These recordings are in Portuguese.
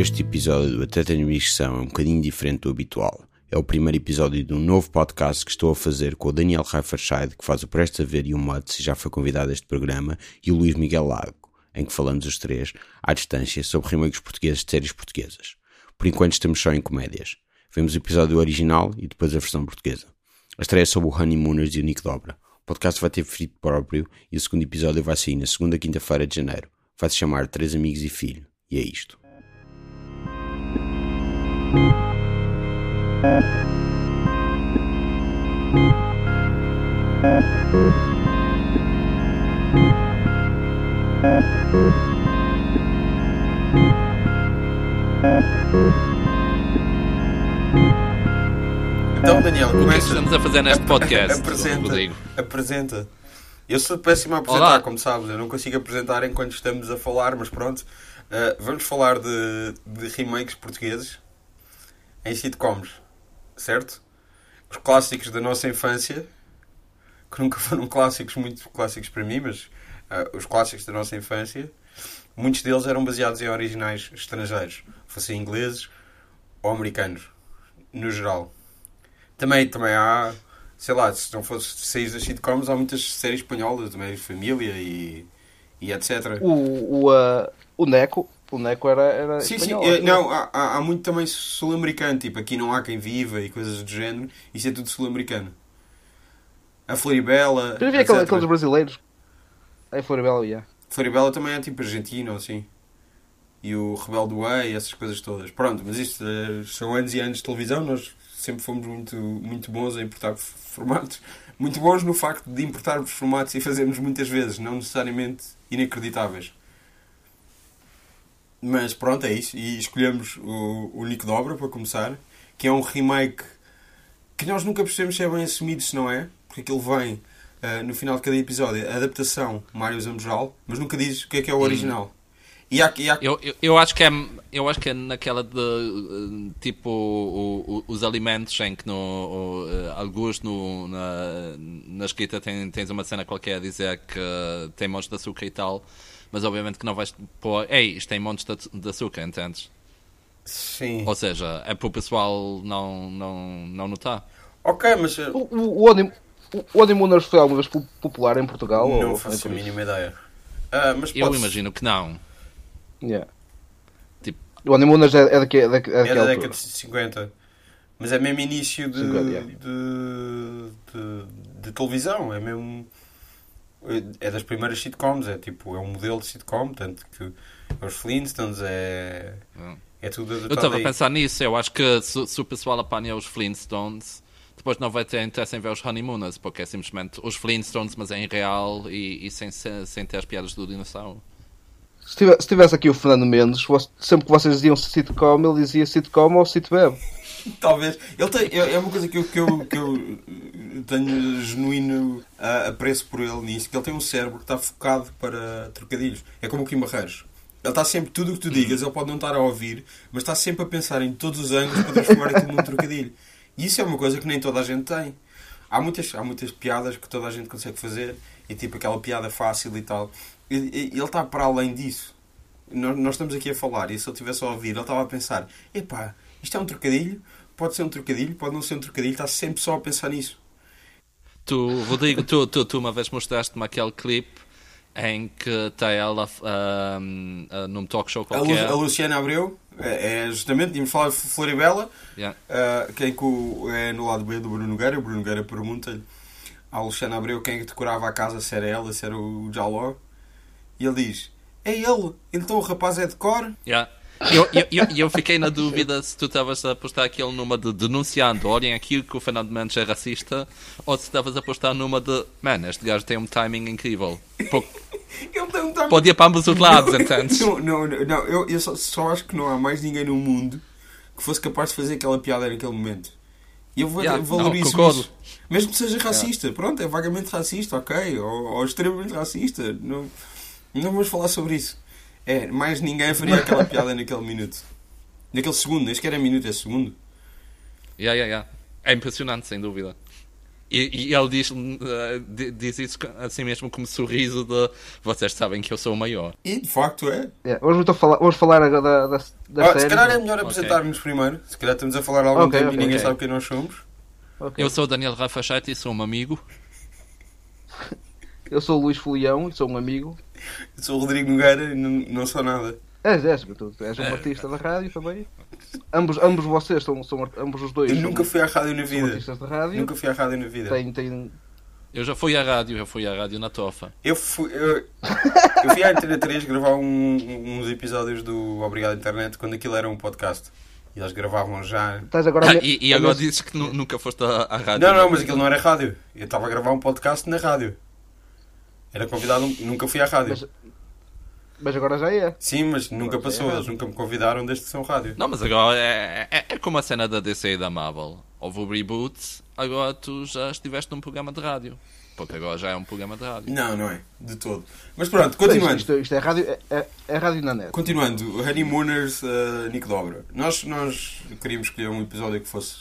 este episódio do Até Tenho Missão é um bocadinho diferente do habitual. É o primeiro episódio de um novo podcast que estou a fazer com o Daniel Reiferscheid, que faz o Presta Ver e o Muts e já foi convidado a este programa, e o Luís Miguel Lago, em que falamos os três, à distância, sobre remakes portugueses de séries portuguesas. Por enquanto estamos só em comédias. Vemos o episódio original e depois a versão portuguesa. A estreia é sobre o Honeymooners e o Nick Dobra. O podcast vai ter feed próprio e o segundo episódio vai sair na segunda quinta-feira de janeiro. Vai se chamar Três Amigos e Filho. E é isto. Então, Daniel, O que é começa. estamos a fazer neste podcast, apresenta, Rodrigo? apresenta. Eu sou péssimo a apresentar, Olá. como sabes. Eu não consigo apresentar enquanto estamos a falar, mas pronto. Uh, vamos falar de, de remakes portugueses em sitcoms, certo? Os clássicos da nossa infância, que nunca foram clássicos, muito clássicos para mim, mas uh, os clássicos da nossa infância, muitos deles eram baseados em originais estrangeiros, fossem ingleses ou americanos, no geral. Também, também há, sei lá, se não fosse séries das sitcoms, há muitas séries espanholas, também Família e, e etc. O, o, ah, o Neco, o Neco era, era Sim, espanhol, sim, eh, não, há, há há muito também sul-americano, tipo, aqui não há quem viva e coisas do género, isso é tudo sul-americano. A Floribela. Eu vi aquele- aqueles brasileiros. Aí Floribela, yeah. Floribela também é tipo argentino, assim. E o Rebelde Way, essas coisas todas. Pronto, mas isto eh, são anos e anos de televisão, nós sempre fomos muito, muito bons a importar formatos. Muito bons no facto de importarmos formatos e fazermos muitas vezes, não necessariamente inacreditáveis. Mas pronto, é isso. E escolhemos o, o Nick Dobra para começar, que é um remake que nós nunca percebemos se é bem assumido, se não é, porque aquilo vem ah, no final de cada episódio, a adaptação Mário Zambural, mas nunca diz o que é que é o original. E há, e há- Eu, eu, eu acho que é, eu acho que é naquela de eh, tipo o- o- os alimentos em que no o, eh, alguns no, na, na escrita tem, tens uma cena qualquer a dizer que tem montes de açúcar e tal, mas obviamente que não vais pôr, ei, isto tem montes de, aç- de açúcar, entendes? Sim. Ou seja, é para o pessoal não, não, não notar. Ok, mas ah, O, o, o, Honeym- o, o Honeymooners foi alguma vez po- popular em Portugal? não ou- faço a mínima ideia. Ah, mas Eu pode- imagino que não. Yeah. Tipo- O Honeymooners é, é, daqui, é, daqui, é É daquela da década de 50. Mas é mesmo início de, 50, é. de, de, de televisão. É mesmo. É das primeiras sitcoms. É tipo, é um modelo de sitcom. Tanto que é os Flintstones, é. É tudo Eu estava a pensar nisso, eu acho que se, se o pessoal apanha os Flintstones, depois não vai ter interesse em ver os Honeymooners, porque é simplesmente os Flintstones, mas em real e, e sem, sem ter as piadas do dinossauro. Se, tivesse, se tivesse aqui o Fernando Mendes, sempre que vocês diziam sitcom, ele dizia sitcom ou sitweb. Talvez. Ele tem, é é uma coisa que eu, que eu, que eu tenho genuíno ah, apreço por ele nisso, que ele tem um cérebro que está focado para trocadilhos. É como o Kim Barreiros. Ele está sempre, tudo o que tu digas, ele pode não estar a ouvir, mas está sempre a pensar em todos os ângulos para transformar aquilo num trocadilho. E isso é uma coisa que nem toda a gente tem. Há muitas, há muitas piadas que toda a gente consegue fazer, e tipo aquela piada fácil e tal. Ele está para além disso. Nós, nós estamos aqui a falar, e se ele estivesse a ouvir, ele estava a pensar: epá, isto é um trocadilho, pode ser um trocadilho, pode não ser um trocadilho, está sempre só a pensar nisso. Tu, Rodrigo, tu, tu, tu uma vez mostraste-me aquele clipe em que está ela ah, num talk show qualquer. a Luciana Abreu é, é justamente, tínhamos falado de Floribela, Yeah. uh, quem que o- é no lado B do Bruno Nogueira. O Bruno Nogueira pergunta-lhe à Luciana Abreu quem é decorava a casa, se era ela, se era o Jaló. E ele diz: É ele, então o rapaz é de cor. Yeah. Eu, eu, eu, eu fiquei na dúvida se tu estavas a postar aquele numa de denunciando, olhem aquilo que o Fernando Mendes é racista, ou se estavas a postar numa de, man, este gajo tem um timing incrível. Pô, Ele tem um timing- Pode ir para ambos os lados, entendes? Não, não, não, não, eu, eu só, só acho que não há mais ninguém no mundo que fosse capaz de fazer aquela piada naquele momento. E eu vou- Yeah, valorizo não, isso. Mesmo que seja racista, pronto, é vagamente racista, ok, ou, ou extremamente racista. Não, não vamos falar sobre isso. É, mais ninguém faria aquela piada naquele minuto. Naquele segundo, nem sequer é minuto, é segundo. Yeah, yeah, yeah. É impressionante, sem dúvida. E, e ele diz, uh, di- diz isso assim mesmo como sorriso de vocês sabem que eu sou o maior. E de facto é. É, vamos, então falar, vamos falar agora da, da, da Ah, série. se calhar é melhor apresentar-nos primeiro. Se calhar estamos a falar há algum Ok, tempo ok, e ninguém sabe quem nós somos. Eu sou o Daniel Rafachete e sou um amigo. Eu sou o Luís Folião e sou um amigo. Eu sou o Rodrigo Nogueira e não, não sou nada. És, és, tu, és um artista da rádio também. Ambos, ambos vocês são, são ambos os dois Eu nunca fui à rádio na vida. artistas de rádio. Nunca fui à rádio na vida. Tem, tem, Eu já fui à rádio, eu fui à rádio na Tofa. Eu fui, eu, eu fui à Antena 3 gravar um- uns episódios do Obrigado Internet quando aquilo era um podcast. E eles gravavam já. Estás agora a Ah, e, e agora dizes que nu- nunca foste à, à rádio. Não, não, mas aquilo não era rádio. Eu estava a gravar um podcast na rádio. Era convidado, nunca fui à rádio. Mas- Mas agora já é. Sim, mas nunca Agora já passou. é Eles nunca me convidaram desde que são rádio. Não, mas agora é, é, é como a cena da DC e da Marvel. Houve o reboot, agora tu já estiveste num programa de rádio. Porque agora já é um programa de rádio. Não, não é. De todo. Mas pronto, continuando. isto, isto é rádio, é, é, é rádio na net. Continuando, Honeymooners, uh, Nick Dobra. Nós, nós queríamos escolher um episódio que fosse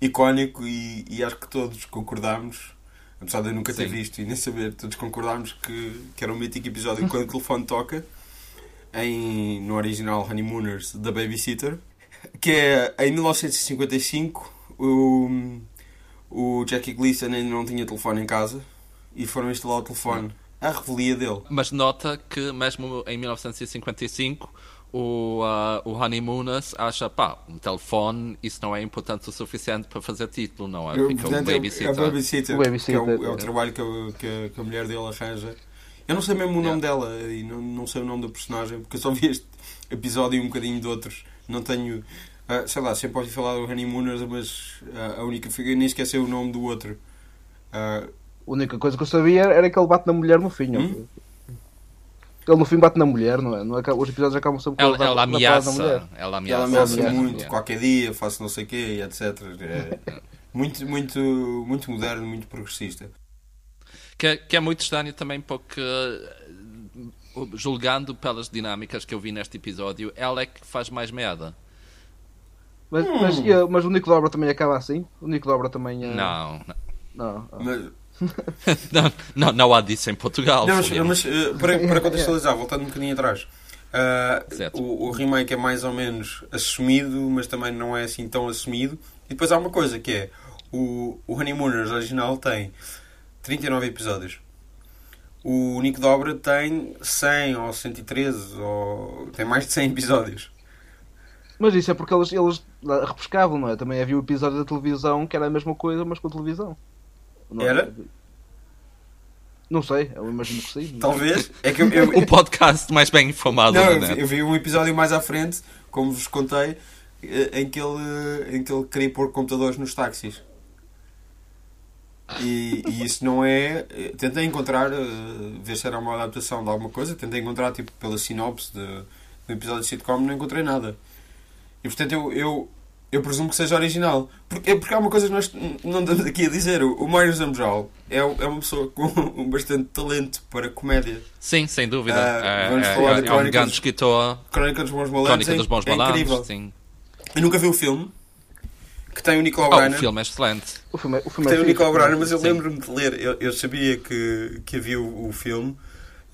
icónico e, e acho que todos concordámos, apesar de eu nunca ter Sim. visto e nem saber, todos concordámos que, que era um mítico episódio quando o telefone toca, em, no original Honeymooners, da Babysitter, que é em 1955 o, o Jackie Gleason ainda não tinha telefone em casa e foram instalar o telefone. A revelia dele. Mas nota que mesmo em 1955 o, ah, o Honeymooners acha, pá, um telefone, isso não é importante o suficiente para fazer título, não é? Eu, Fica portanto, um é o- babysitter. É o babysitter, O babysitter, que é o, é o é. trabalho que, a- que que a mulher dele arranja. Eu não sei mesmo o nome dela e não, não sei o nome do personagem, porque eu só vi este episódio e um bocadinho de outros. Não tenho. ah, sei lá, sempre ouvi falar do Honeymooners, mas ah, a única figura. Nem esqueci o nome do outro. Ah, A única coisa que eu sabia era que ele bate na mulher no fim. Hum? Ele no fim bate na mulher, não é? Não é que os episódios acabam sempre com Ela, ela da mulher. ameaça, ela ameaça. ela ameaça ameaça, muito, Yeah. qualquer dia, faço não sei o quê, e etc. É muito, muito, muito moderno, muito progressista. Que, é- que é muito estranho também porque, eh, julgando pelas dinâmicas que eu vi neste episódio, ela é que faz mais merda. Mas, Hum. mas, mas o Nico Dobra também acaba assim? O Nico Dobra também. é- Não, não. Não. ah. Mas, Não, não, não há disso em Portugal. Não, mas, mas, eh, para, para contextualizar, voltando um bocadinho atrás, ah, Certo. o, o remake é mais ou menos assumido, mas também não é assim tão assumido. E depois há uma coisa que é: o, o Honeymooners original tem 39 episódios. O Nick Dobra tem 100 ou 113, ou tem mais de 100 episódios. Mas isso é porque eles, eles repescavam, não é? Também havia o episódio da televisão que era a mesma coisa, mas com televisão. Não? Era? Não sei, eu imagino que sim. Talvez. É que eu, eu- O podcast mais bem informado Não, da eu vi, eu vi um episódio mais à frente, como vos contei, eh, em que ele, em que ele queria pôr computadores nos táxis. E, e isso não é. eh, Tentei encontrar, eh, ver se era uma adaptação de alguma coisa, tentei encontrar tipo pela sinopse de, do episódio de sitcom, não encontrei nada. E portanto eu, eu, eu presumo que seja original. Porque, é porque há uma coisa que nós não estamos aqui a dizer: o, Mário Zambral é, é uma pessoa com um bastante talento para comédia. Sim, sem dúvida. É, vamos é- falar é- de é um grande escritor. Crónica dos Bons Malandros. Crónica é- dos Bons é incrível. Malandros. Sim. Eu nunca vi o filme que tem o Nicolau Oh, o filme é excelente. O filme, é- o que filme é tem o Nicolau Breiner, mas eu lembro-me de ler. Eu, eu sabia que, que havia o, o filme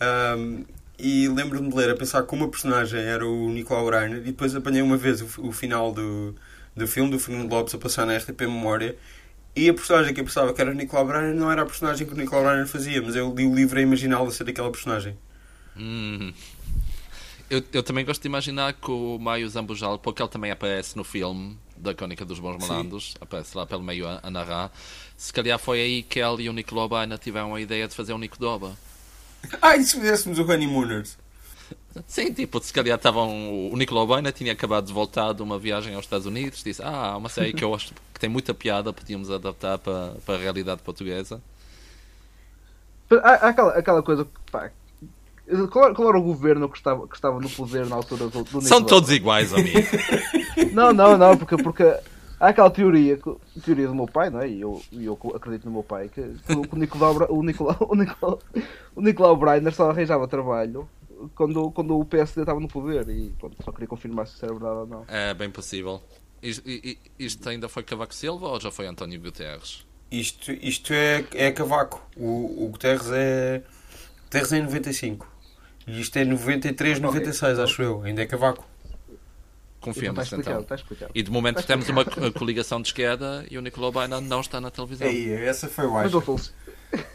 ahm, e lembro-me de ler a pensar que uma personagem era o Nicolau Breiner e depois apanhei uma vez o, o final do, do filme do Fernando Lopes a passar na RTP Memória. E a personagem que eu pensava que era o Nicolau Breiner não era a personagem que o Nicolau Breiner fazia, mas eu li o livro a imaginá-lo a ser aquela personagem. Hum. Eu, eu também gosto de imaginar que o Maio Zambujal, porque ele também aparece no filme da Crónica dos Bons. Malandros, aparece lá pelo meio a, a narrar. Se calhar foi aí que ele e o Nicolau Baina tiveram a ideia de fazer um Nico Doba. Ah, e se fizéssemos o Honeymooners? Sim, tipo, se calhar estavam. O Nicolau Baina tinha acabado de voltar de uma viagem aos Estados Unidos, disse: Ah, há uma série que eu acho que tem muita piada, podíamos adaptar para, para a realidade portuguesa. Há, há aquela, aquela coisa que, pá, qual, qual era o governo que estava, que estava no poder na altura do, do São todos iguais, amigo. Não, não, não, porque, porque há aquela teoria, teoria do meu pai, não é? E eu, eu acredito no meu pai, que, que o, Nicolau, o Nicolau, o Nicolau, o Nicolau Breiner só arranjava trabalho quando, quando o PSD estava no poder e pronto, só queria confirmar se isso era verdade ou não. É bem possível. Isto, isto ainda foi Cavaco Silva ou já foi António Guterres? Isto, isto é, é cavaco. O, o Guterres é. Guterres é em 95. E isto é 93, 96, acho eu. Ainda é cavaco. Confiamos Está explicado, então. está explicado. E de momento temos uma co- coligação de esquerda e o Nicolau Baina não está na televisão. Aí, essa foi o Mas. Uh,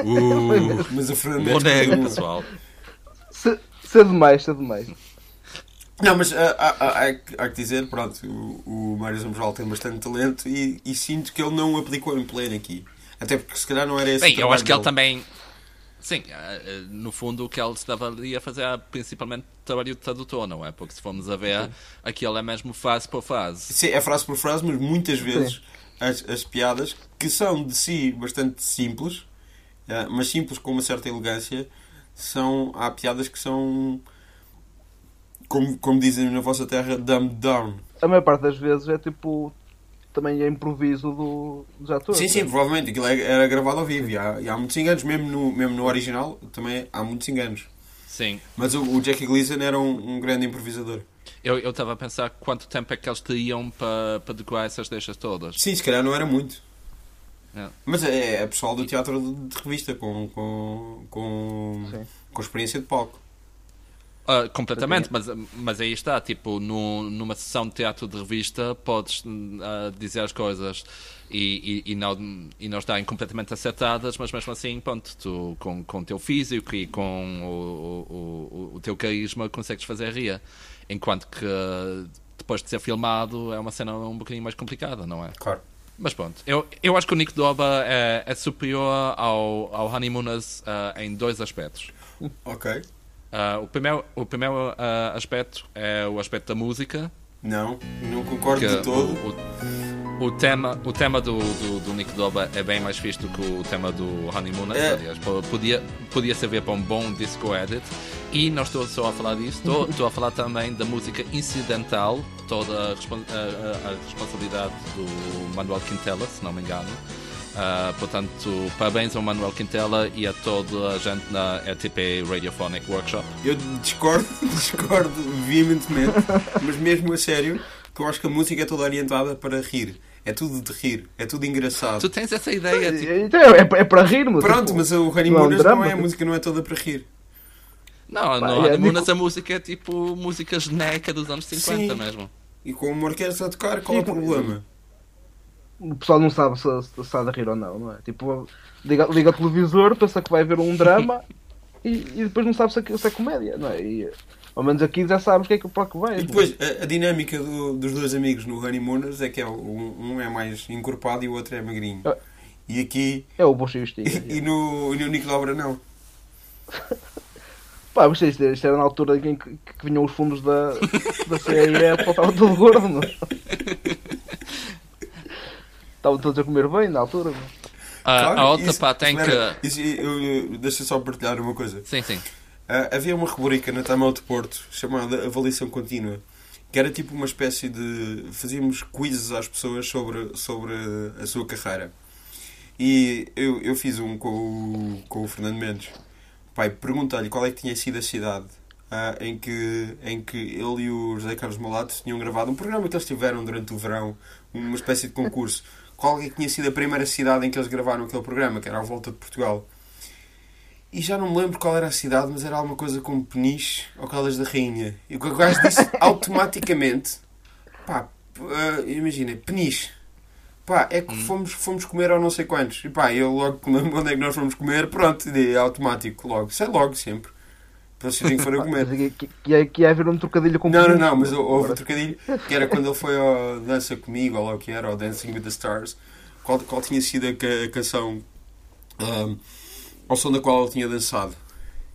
o nego, continua. pessoal. Se- Cedo demais, cedo demais. Não, mas ah, há, que- há que dizer, pronto, o, o Mário Zambral tem bastante talento e, e sinto que ele não o aplicou em pleno aqui. Até porque se calhar não era esse o Bem, eu acho que ele dele. também. Sim, no fundo o que ele estava ali a fazer era principalmente trabalho de tradutor, não é? Porque se formos a ver, aquilo é mesmo fase por fase. Sim, é frase por frase, mas muitas vezes as, as piadas, que são de si bastante simples, mas simples com uma certa elegância, são, há piadas que são, como, como dizem na vossa terra, dumbed down. A maior parte das vezes é tipo. Também é improviso do, dos atores. Sim, sim, provavelmente. Aquilo é- era gravado ao vivo e há, e há muitos enganos, mesmo no, mesmo no original também há muitos enganos. Sim. Mas o, o Jackie Gleason era um, um grande improvisador. Eu eu estava a pensar quanto tempo é que eles teriam para, para decorar essas deixas todas. Sim, se calhar não era muito. É. Mas é, é pessoal do teatro de, revista, com, com, com, Sim. com experiência de palco. Ah, completamente, mas, mas aí está, tipo, no, numa sessão de teatro de revista podes ah, dizer as coisas e, e, e não, e não estarem completamente acertadas, mas mesmo assim, pronto, tu com, com o teu físico e com o, o, o, o teu carisma consegues fazer rir. Enquanto que depois de ser filmado é uma cena um bocadinho mais complicada, não é? Claro. Mas pronto, eu, eu acho que o Nick Doba é, é superior ao, ao Honeymooners ah, em dois aspectos. Ok. Ah, o primeiro, o primeiro ah, aspecto é o aspecto da música. Não, não concordo de todo. o, o, o tema, o tema do, do, do Nick Doba é bem mais fixe do que o tema do Honeymooners. É. Aliás, po- podia, podia servir para um bom disco edit. E não estou só a falar disso, estou, estou a falar também da música incidental, toda a, a- a- responsabilidade do Manuel Quintela, se não me engano. Ah, portanto, parabéns ao Manuel Quintela e a toda a gente na RTP Radiophonic Workshop. Eu discordo, discordo veementemente, mas mesmo a sério, que eu acho que a música é toda orientada para rir. É tudo de rir, é tudo engraçado. Tu tens essa ideia, tipo, Então, é, é para rir, mas. Pronto, tipo, mas o Honeymooners não é não é, a música não é toda para rir. Não, Pá, no é, Honeymooners Nico- a música é tipo música genérica dos anos 50 Sim. mesmo. E com uma orquestra a tocar, qual é o Sim, problema? O pessoal não sabe se, se está a rir ou não, não é? Tipo, liga, liga o televisor, pensa que vai ver um drama e, e depois não sabe se é, se é comédia, não é? E, ao menos aqui já sabes o que é que, para que vai. E depois, a, a dinâmica do- dos dois amigos no Honeymooners é que é, um, um é mais encorpado e o outro é magrinho. Ah. E aqui, É o Bush e o e, no, e no Dobra não. Pá, mas isto, isto era na altura em que, que vinham os fundos da, da CIE para estava todo gordo, não é? Estavam todos a comer bem na altura, não é? A, Claro, a outra isso- pá tem que. isso- eu- eu- Deixa só partilhar uma coisa. Sim, sim. Ah, havia uma rubrica na Tamal de Porto chamada Avaliação Contínua, que era tipo uma espécie de. fazíamos quizzes às pessoas sobre, sobre a sua carreira. E eu, eu fiz um com o, com o Fernando Mendes. Pai, perguntei-lhe qual é que tinha sido a cidade ah, em, que, em que ele e o José Carlos Malato tinham gravado um programa que eles tiveram durante o verão, uma espécie de concurso. Qual é que tinha sido a primeira cidade em que eles gravaram aquele programa, que era à volta de Portugal. E já não me lembro qual era a cidade, mas era alguma coisa como Peniche ou Caldas da Rainha. E o que o gajo disse automaticamente: pá, ah, imagina, Peniche. Pá, é que fomos, fomos comer ou não sei quantos. E pá, eu logo lembro onde é que nós fomos comer, pronto, é automático, logo. É logo, sempre. Para vocês que foram comer. Mas que, que, ia, que ia haver um trocadilho com Não, não, não, mas houve um trocadilho que era quando ele foi ao Dança Comigo, ou lá o que era, ou Dancing with the Stars, qual, qual tinha sido a, a canção ahm, ao som da qual ele tinha dançado.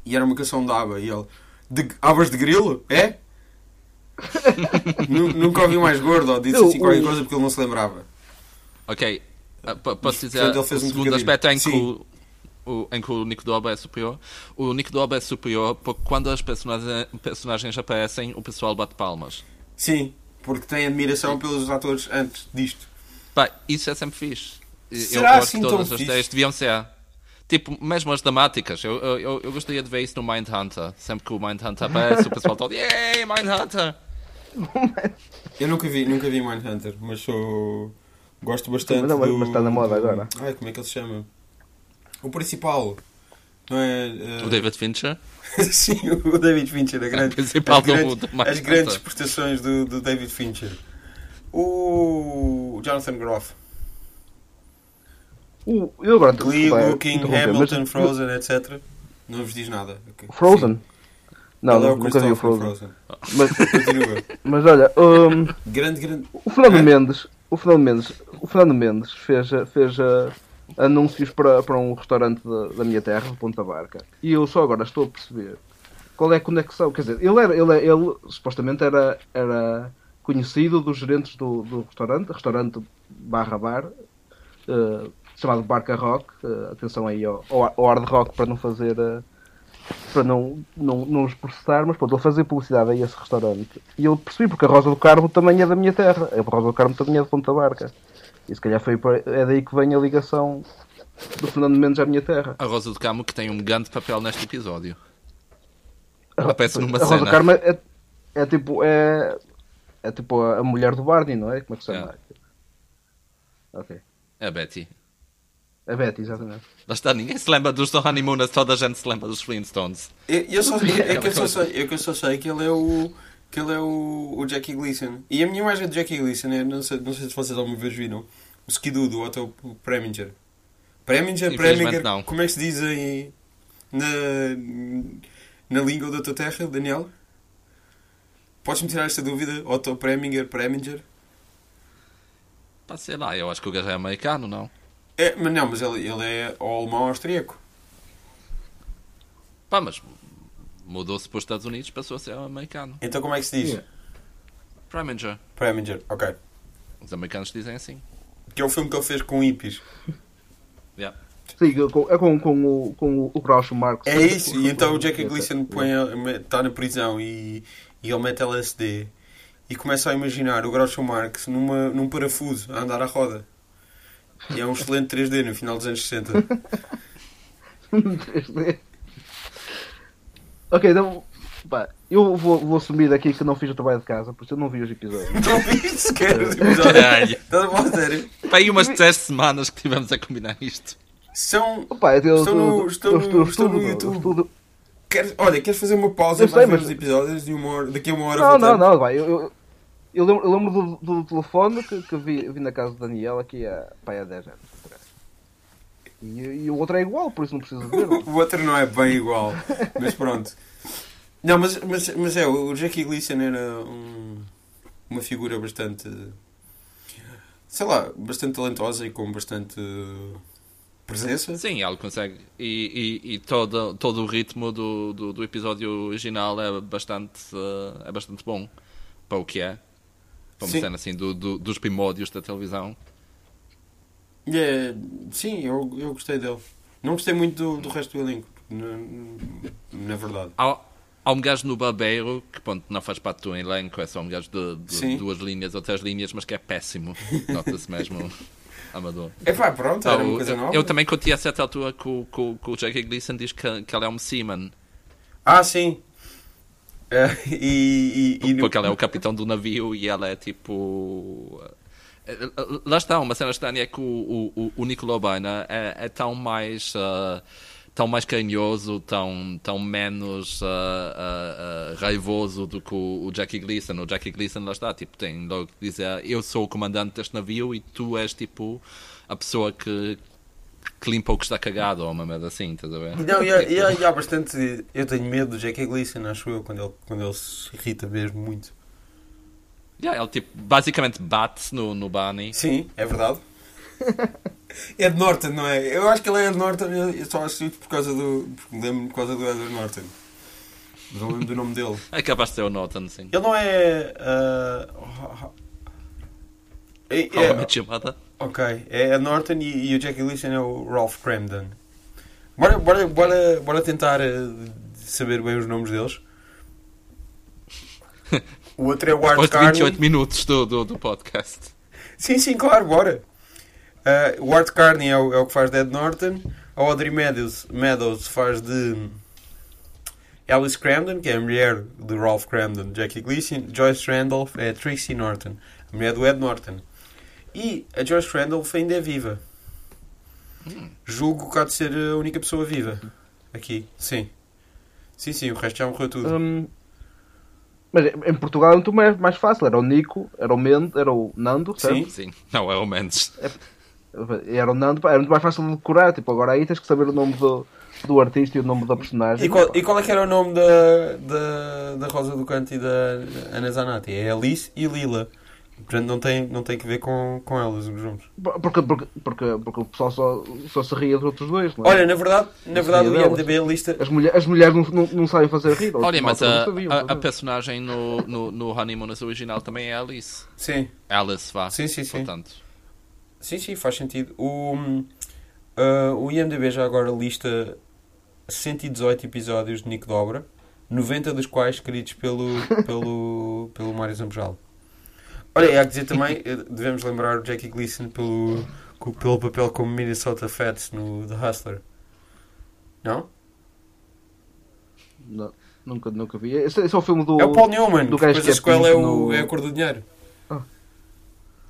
E era uma canção de aba, e ele, de, abas de grilo? É? Nu- Nunca ouvi mais gordo, ou disse assim qualquer o- coisa porque ele não se lembrava. Ok. Ah, po- posso dizer Portanto, ele o fez um segundo trocadilho. aspecto em que o, o- em que o Nico Doba é superior. O Nico Doba é superior porque quando as personagens, personagens aparecem, o pessoal bate palmas. Sim, porque tem admiração pelos atores antes disto. Pá, isso é sempre fixe. Eu- Será eu acho assim que todas as fixe? ideias deviam ser. Tipo, mesmo as dramáticas. Eu, eu, eu- gostaria de ver isso no Mindhunter. Sempre que o Mindhunter aparece, o pessoal todo, Yay, Mindhunter! Eu nunca vi, nunca vi Mindhunter, mas sou, Gosto bastante Mas não, mas- do... mas está na moda agora. Ai, como é que ele se chama? O principal. Não é... eh, O David Fincher? Sim, o David Fincher. A grande, principal as do- grandes, do mais as grandes prestações do, do David Fincher. O Jonathan Groff. O- eu agora Glee, Looking, Hamilton, mas- Frozen, etc. Não vos diz nada. Ok. Frozen? Sim. Não, Ele é nunca vi o Christopher Frozen. Mas, mas olha, hum, grande, grande. o Fernando É? Mendes, o Fernando Mendes, o Fernando Mendes fez, fez uh, anúncios para, para um restaurante da, da minha terra, de Ponta Barca. E eu só agora estou a perceber qual é a conexão. Quer dizer, ele, era, ele, ele supostamente era, era conhecido dos gerentes do, do restaurante, restaurante barra bar, uh, chamado Barca Rock. Uh, atenção aí ao, ao, hard rock para não fazer. uh, para não, não, não os processar, mas pronto, ele fazia publicidade a esse restaurante. E eu percebi, porque a Rosa do Carmo também é da minha terra. A Rosa do Carmo também é de Ponta Barca. E se calhar foi é daí que vem a ligação do Fernando Mendes à minha terra. A Rosa do Camo que tem um grande papel neste episódio. Ela aparece numa a Rosa cena. do Carmo é, é tipo. É, é tipo a, mulher do Barney, não é? Como é que se chama? Ok. É a Betty. A Betty, exatamente. Lá está, ninguém se lembra dos do Honeymooners, toda a gente se lembra dos Flintstones. Eu, eu só, é que eu só sei, é que eu só sei que ele é o que ele é o, o Jackie Gleason. E a minha imagem de Jackie Gleason é, não sei, não sei se vocês alguma vez viram, o Skidoo do Otto Preminger. Preminger, Preminger, não. como é que se diz em, na, na língua da tua terra, Daniel? Podes-me tirar esta dúvida? Otto Preminger, Preminger? Pá, sei lá, eu acho que o gajo é americano, não? É, mas não, mas ele, ele é ou alemão ou austríaco. Pá, mas mudou-se para os Estados Unidos, passou a ser americano. Então como é que se diz? Yeah. Preminger. Preminger, ok. Os americanos dizem assim. Que é o filme que ele fez com hippies. Yeah. Sim, é com, com, o, com o, Groucho Marx. É isso, e então o Jackie Gleason está na prisão e, e ele mete LSD e começa a imaginar o Groucho Marx numa, num parafuso a andar à roda. E é um excelente 3D no final dos anos 60. 3D. ok, então. Pá, eu vou, vou assumir aqui que não fiz o trabalho de casa, por isso eu não vi os episódios. Não vi sequer os episódios. Estás a sério? Pá, aí umas 10 semanas que tivemos a combinar isto. São. Opa, eu, Estão no- estão no- estão no YouTube. Queres, olha, queres fazer uma pausa para sei, ver mas- os episódios de uma hora, daqui a uma hora Não, não, voltamos? não, vai. Eu, eu, lembro, eu lembro do, do telefone que, que vi, vi na casa do Daniel aqui há, pá, há 10 anos. atrás. E, e o outro é igual, por isso não preciso ver. O outro não é bem igual, mas pronto. Não, mas, mas, mas é, o Jackie Gleason era um- uma figura bastante, sei lá, bastante talentosa e com bastante presença. Sim, ele consegue. E, e, e todo, todo o ritmo do, do, do episódio original é bastante, eh, é bastante bom para o que é. Cena assim do, do- dos primórdios da televisão. É- sim, eu, eu gostei dele. Não gostei muito do, do resto do elenco, na, na verdade. Há, há um gajo no Barbeiro que pronto, não faz parte do elenco, é só um gajo de, de duas linhas ou três linhas, mas que é péssimo. Nota-se mesmo amador. É pá, pronto, era uma o- coisa eu, nova. eu também conti a certa altura que o, que, o- que o Jackie Gleason diz que, que ele é um seaman, Ah, sim. E, e, e no- porque ele é o capitão do navio e ela é tipo. eh, Lá está, uma cena estranha é que o, o, o- Nicolau Baina é, é tão mais. ah, tão mais carinhoso, tão, tão menos ah, ah, raivoso do que o, o Jackie Gleason. O Jackie Gleason, lá está, tipo, tem logo que dizer: Eu sou o comandante deste navio e tu és tipo a pessoa que, que limpa o que está cagado, ou uma merda assim, estás a ver? Não, e há, e há- e há bastante. Eu tenho medo do Jackie Gleason, acho eu, quando ele, quando ele se irrita mesmo muito. Yeah, ele tipo, basicamente bate no, no Barney. Sim, é verdade. Ed Norton, não é? Eu acho que ele é Ed Norton, eu só acho isso por causa do. porque Lembro-me por causa do Edward Norton. Mas não lembro do nome dele. É capaz de ser o Norton, sim. Ele não é. ah, é- How I é- Met Your Mother. Ok, é Ed Norton e, e o Jackie Gleason é o Ralph Cramden. Bora, bora, bora, bora tentar eh, saber bem os nomes deles. O outro é o Art Depois de Carney. 28 minutos do, do, do podcast. Sim, sim, claro, bora. Ah, o Art Carney é o, é o que faz de Ed Norton. A Audrey Meadows, Meadows faz de Alice Cramden, que é a mulher de Ralph Cramden, Jackie Gleason. Joyce Randolph é Tracy Norton, a mulher do Ed Norton. E a Joyce Randolph ainda é viva. Julgo que há de ser a única pessoa viva. Aqui, sim. Sim, sim, o resto já morreu tudo. Hum, mas em Portugal é muito mais, mais fácil. Era o Nico, era o Mendes, era o Nando, certo? Sim. Sim, não é o Mendes. Era o Nando, era muito mais fácil de decorar. Tipo, agora aí tens que saber o nome do, do artista e o nome da personagem. E qual, e qual é que era o nome da, da, da Rosa do Canto e da Ana Zanatti? É Alice e Lila. Portanto, não tem, não tem que ver com, com elas, os nomes. Porque, porque, porque, porque o pessoal só, só se ria dos outros dois, não é? Olha, na verdade, na verdade o seria delas. IMDB lista. As, mulher, as mulheres não, não, não sabem fazer rir. Olha, mas a, sabiam a, a personagem no, no, no Honeymooners original também é Alice. Sim, Alice, vá. Sim, sim, sim. Portanto, sim, sim, faz sentido. O, ah, o IMDB já agora lista 118 episódios de Nick Dobra, 90 dos quais escritos pelo, pelo, pelo Mário Zambojal. Olha, e há que dizer também, eh, devemos lembrar o Jackie Gleason pelo, pelo papel como Minnesota Fats no The Hustler. Não? Não, nunca, nunca vi. Esse, esse é o filme do. É o Paul Newman, do que gajo depois que a é sequela é, o, no- é a cor do dinheiro.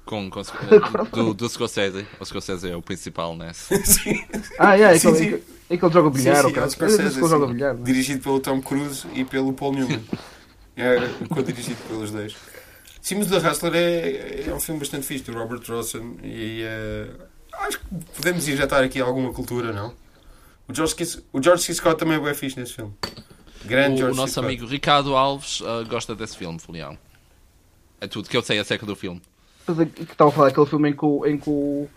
com, com, do, do Scorsese. O Scorsese é o principal nessa. sim, Ah, é, é, Sim, sim. é que ele joga bilhar. sim, é o Scorsese, É que joga sim. bilhar. é? Dirigido pelo Tom Cruise e pelo Paul Newman. É co-dirigido pelos dois. Sim, mas The Hustler é, é um filme bastante fixe, do Robert Rossen. E eh, acho que podemos injetar aqui alguma cultura, não? O George, C. o George C. Scott também é bem fixe nesse filme. Grande O, o George C. nosso Scott. amigo Ricardo Alves ah, gosta desse filme, Folião. É tudo que eu sei acerca do filme. É que estava a falar aquele filme em que o, em que o,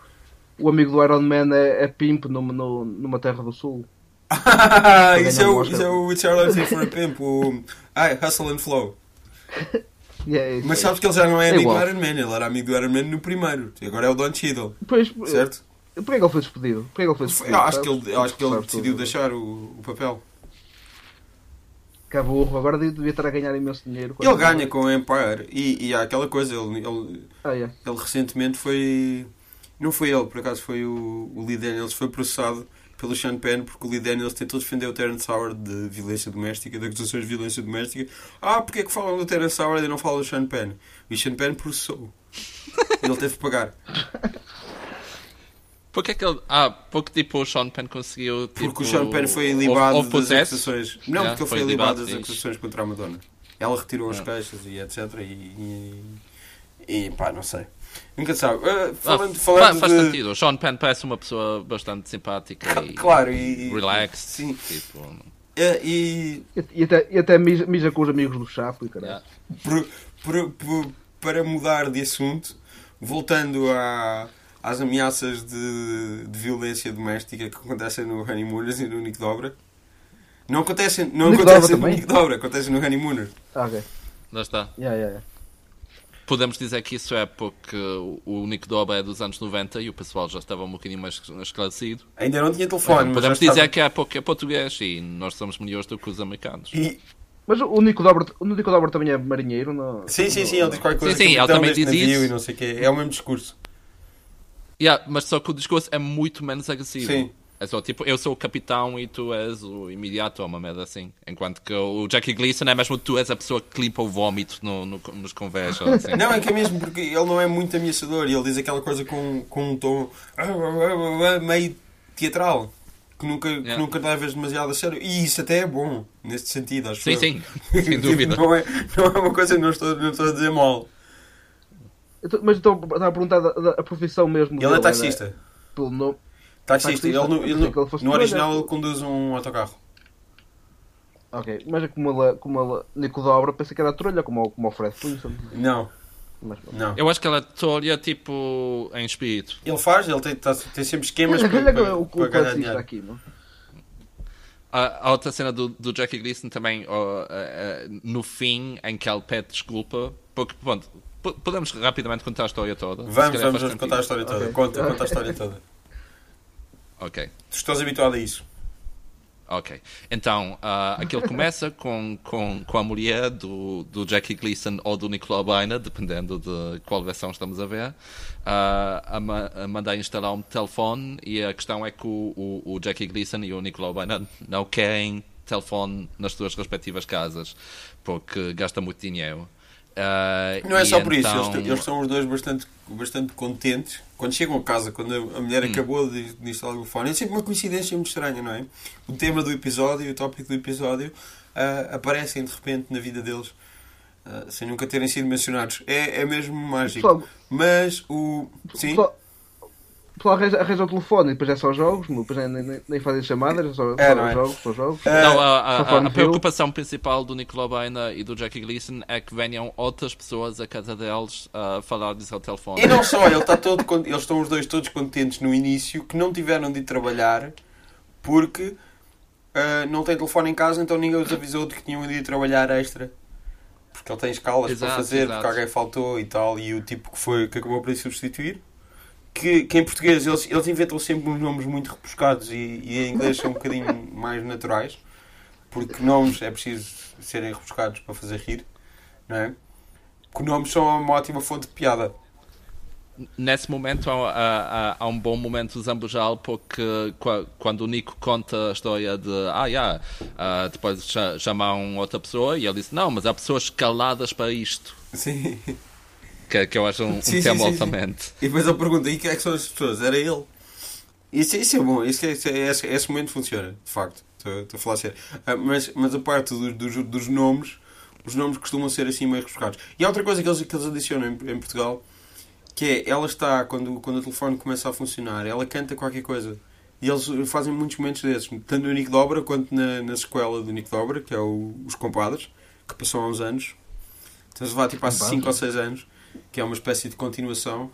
o amigo do Iron Man é, é pimp numa, no- numa terra do sul. Ah, isso, é o, isso é o It's Our Life for a Pimp. O, ai, Hustle and Flow. É. Mas sabes que ele já não é É amigo igual. do Iron Man, ele era amigo do Iron Man no primeiro. E agora é o Don Cheadle, Depois, certo? Porquê que ele foi despedido? Porquê que ele foi despedido? acho que ele, acho que ele decidiu tudo. deixar o, o papel. É burro, agora devia estar a ganhar imenso dinheiro. Ele ganha com o Empire e, e há aquela coisa, ele, ele, Ah, é. ele recentemente foi. Não foi ele, por acaso foi o, o Lee Daniels, foi processado pelo Sean Penn porque o Lee Daniels tentou defender o Terence Howard de violência doméstica, de acusações de violência doméstica. Ah, porque é que falam do Terence Howard e não falam do Sean Penn? E o Sean Penn processou. ele teve que pagar. Porque é que ele. Ah, porque tipo o Sean Penn conseguiu. Tipo, Porque o Sean Penn foi ilibado houve das acusações. Não, Já, porque ele foi foi ilibado das acusações contra a Madonna. Ela retirou as Ah. queixas e etc. E, e, e pá, não sei. Nunca sabe. Ah, Ah, falando fa- falando faz de... sentido. O Sean Penn parece uma pessoa bastante simpática e. Claro, e. Relaxed. Sim. Tipo, É, e E, e até, e até mija, mija com os amigos do Chapo e caralho. yeah. por- por- por- para mudar de assunto, voltando à- às ameaças de, de violência doméstica que acontecem no Honeymooners e no Nick Dobra. Não acontecem, não Nick acontecem Dobra no também? Nick Dobra, acontecem no Honeymooners. Ah, ok. Lá está. Yeah, yeah, yeah. Podemos dizer que isso é porque o- Nick Doba é dos anos 90 e o pessoal já estava um bocadinho mais esclarecido. Ainda não tinha telefone, mas Podemos já estava- dizer que é porque é português e nós somos melhores do que os americanos. E- Mas o Nico Dobro, o Nico também é marinheiro? No, Sim, sim, sim, no- ele diz qualquer coisa. Sim, sim, ele capitão também diz isso. E não sei o quê. É o mesmo discurso. Yeah, mas só que o discurso é muito menos agressivo. Sim. É só tipo, eu sou o capitão e tu és o imediato, ou uma merda assim. Enquanto que o Jackie Gleason é mesmo tu és a pessoa que limpa o vómito no, no- nos convés. ou Assim. Não, é que é mesmo porque ele não é muito ameaçador e ele diz aquela coisa com, com um tom meio teatral. Que nunca, que Yeah. nunca leves demasiado a sério. E isso até é bom, neste sentido, acho Sim, eu. sim, sem dúvida. não, é, não é uma coisa, não estou, não estou a dizer mal. Mas então, estava a perguntar da, da- a profissão mesmo. Ele é dele, taxista. era Pelo nome. Taxista. Ele, no, ele no- ele no original trolha. ele conduz um autocarro. Ok, mas é como ele, como ele Nico Dobra, pensei que era a trolha, como, como o Fred Flintstone. Não, Mas, não. Eu acho que ela tolha tipo em espírito. Ele faz, ele tem, tá- tem sempre esquemas para, olha para, o, o para ganhar dinheiro. aqui, não? A, a outra cena do, do Jackie Gleason também, ó, eh, eh, no fim, em que ele pede desculpa, porque, pronto, po- podemos rapidamente contar a história toda. Vamos, vamos, contar a história toda. Ok. Conta, conta a história toda. Ok. Tu estás habituado a isso. Ok. Então, ah, aquilo começa com, com, com a mulher do, do Jackie Gleason ou do Nicolau Bainer, dependendo de qual versão estamos a ver, ah, a, ma a mandar instalar um telefone e a questão é que o, o, o Jackie Gleason e o Nicolau Bainer não querem telefone nas suas respectivas casas porque gasta muito dinheiro. Uh, Não é só por isso, então- eles, eles são os dois bastante, bastante contentes. Quando chegam a casa, quando a a mulher Hum. acabou de, de instalar o fone, é sempre uma coincidência muito estranha, não é? O tema do episódio, o tópico do episódio, ah, aparecem de repente na vida deles, ah, sem nunca terem sido mencionados. É, é mesmo mágico. Pessoal, Mas o. Sim? pessoal, pessoal arranja, arranja o telefone e depois é só jogos, depois é, nem, nem, nem fazem chamadas, é só, É, só não é? jogos, só jogos. Não, a, a- a- preocupação principal do Nicolau Baina e do Jackie Gleason é que venham outras pessoas a casa deles a falar-lhes ao telefone. E não só, ele está todo, eles estão os dois todos contentes no início que não tiveram de ir trabalhar porque ah, não tem telefone em casa, então ninguém os avisou de que tinham de ir trabalhar extra. Porque ele tem escalas Exato, para fazer, exato. porque alguém faltou e tal, e o tipo que foi que acabou por ir substituir. Que, que em português eles, eles inventam sempre uns nomes muito rebuscados e, e em inglês são um bocadinho mais naturais, porque nomes é preciso serem rebuscados para fazer rir, não é? Que nomes são uma ótima fonte de piada. Nesse momento há, há- há um bom momento zambujal porque qua- quando o Nico conta a história de ah, yeah, ah, depois cha- chamam outra pessoa e ele disse não, mas há pessoas caladas para isto Sim. Que, que eu acho um, um Sim, sim, tema sim, altamente E depois ele pergunta, e quem é que são as pessoas? Era ele. Isso, isso é bom, isso é, isso é- esse, esse momento funciona, de facto. Estou a falar sério. Ah, mas, mas a parte dos, dos, dos nomes, os nomes costumam ser assim meio rebuscados. E há outra coisa que eles, que eles adicionam em, em Portugal, que é, ela está, quando, quando o telefone começa a funcionar, ela canta qualquer coisa. E eles fazem muitos momentos desses, tanto no Nico Dobra quanto na, na sequela do Nico Dobra, que é o, Os Compadres, que passou há uns anos. Estamos a levar tipo há Compadres? 5 ou 6 anos, que é uma espécie de continuação.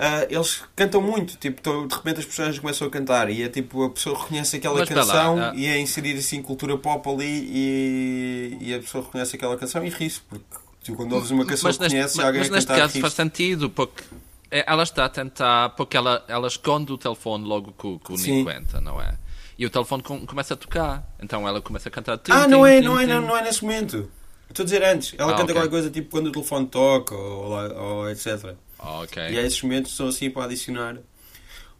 Ah, eles cantam muito, tipo, de repente as personagens começam a cantar e é tipo, a pessoa reconhece aquela Mas espera lá, canção ah. e é inserir assim cultura pop ali e, e a pessoa reconhece aquela canção e ri-se, porque tu, quando ouves uma canção que neste, conheces mas- alguém mas a neste cantar, caso ri-se. faz sentido porque é, ela está a tentar porque ela, ela esconde o telefone logo que, o-. Nico entra, não é? E o telefone com- começa a tocar então ela começa a cantar tim, Ah, tim, não é, tim, não é, tim. não, não é nesse momento. Estou a dizer antes. Ela Ah, canta ok. qualquer coisa tipo quando o telefone toca ou, ou etc. Ah, ok. E é esses momentos são assim para adicionar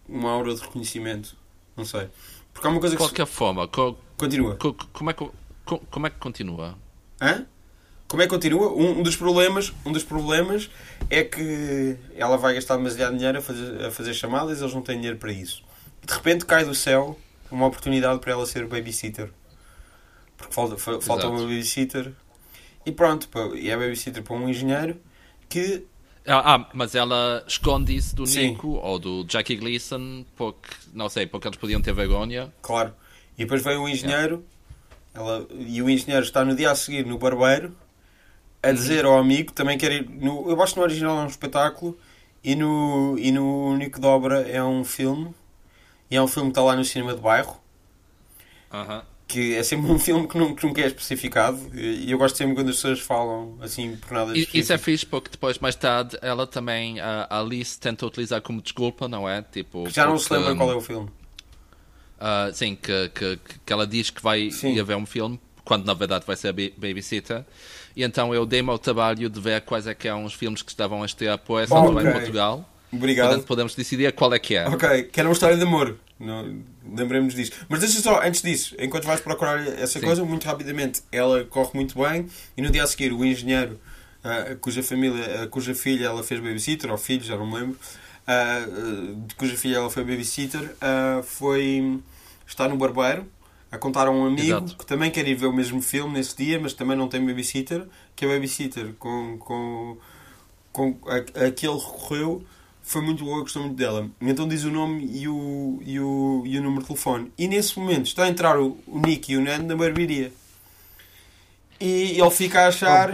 uma aura de reconhecimento. Não sei. Porque há uma coisa de que. qualquer forma co- Continua. co- como, é que, co- como é que continua? Hã? Como é que continua? Um, um dos problemas, um dos problemas é que ela vai gastar demasiado dinheiro a fazer, a fazer chamadas e eles não têm dinheiro para isso. De repente cai do céu uma oportunidade para ela ser babysitter. Porque falta, fa- falta uma babysitter e pronto, e é babysitter para um engenheiro que Ah, ah, mas ela esconde isso do Sim. Nico ou do Jackie Gleason porque, não sei, porque eles podiam ter vergonha. Claro. E depois vem o engenheiro ela, e o engenheiro está no dia a seguir no barbeiro a dizer ao amigo também quer ir. No, eu acho que no original é um espetáculo e no, e no Nico Dobra é um filme. E é um filme que está lá no cinema de bairro. Aham. Que é sempre um filme que, não, que nunca é especificado. E eu gosto sempre quando as pessoas falam assim por nada E- específico. Isso é fixe porque depois, mais tarde, ela também, a Alice, tenta utilizar como desculpa, não é? Tipo, Já não se lembra qual é o filme. ah, sim, que, que, que ela diz que vai haver um filme, quando na verdade vai ser ba- babysitter. E então eu dei-me ao trabalho de ver quais é que eram os filmes que estavam a estrear por essa Ok. altura em Portugal. Obrigado. Portanto, podemos decidir qual é que é. Ok, que era uma história de amor. Não, lembremos disso. Mas deixa só, antes disso, enquanto vais procurar essa Sim. coisa, muito rapidamente, ela corre muito bem e no dia a seguir o engenheiro, ah, cuja família, ah, cuja filha ela fez babysitter, ou filho, já não me lembro, ah, ah, de cuja filha ela foi babysitter, foi estar no barbeiro a contar a um amigo Exato. que também quer ir ver o mesmo filme nesse dia, mas também não tem babysitter, que é babysitter com, com, com a, a que ele recorreu foi muito boa, gostou muito dela. Então diz o nome e o, e o, e o número de telefone. E nesse momento está a entrar o, o Nick e o Ned na barbearia. E ele fica a achar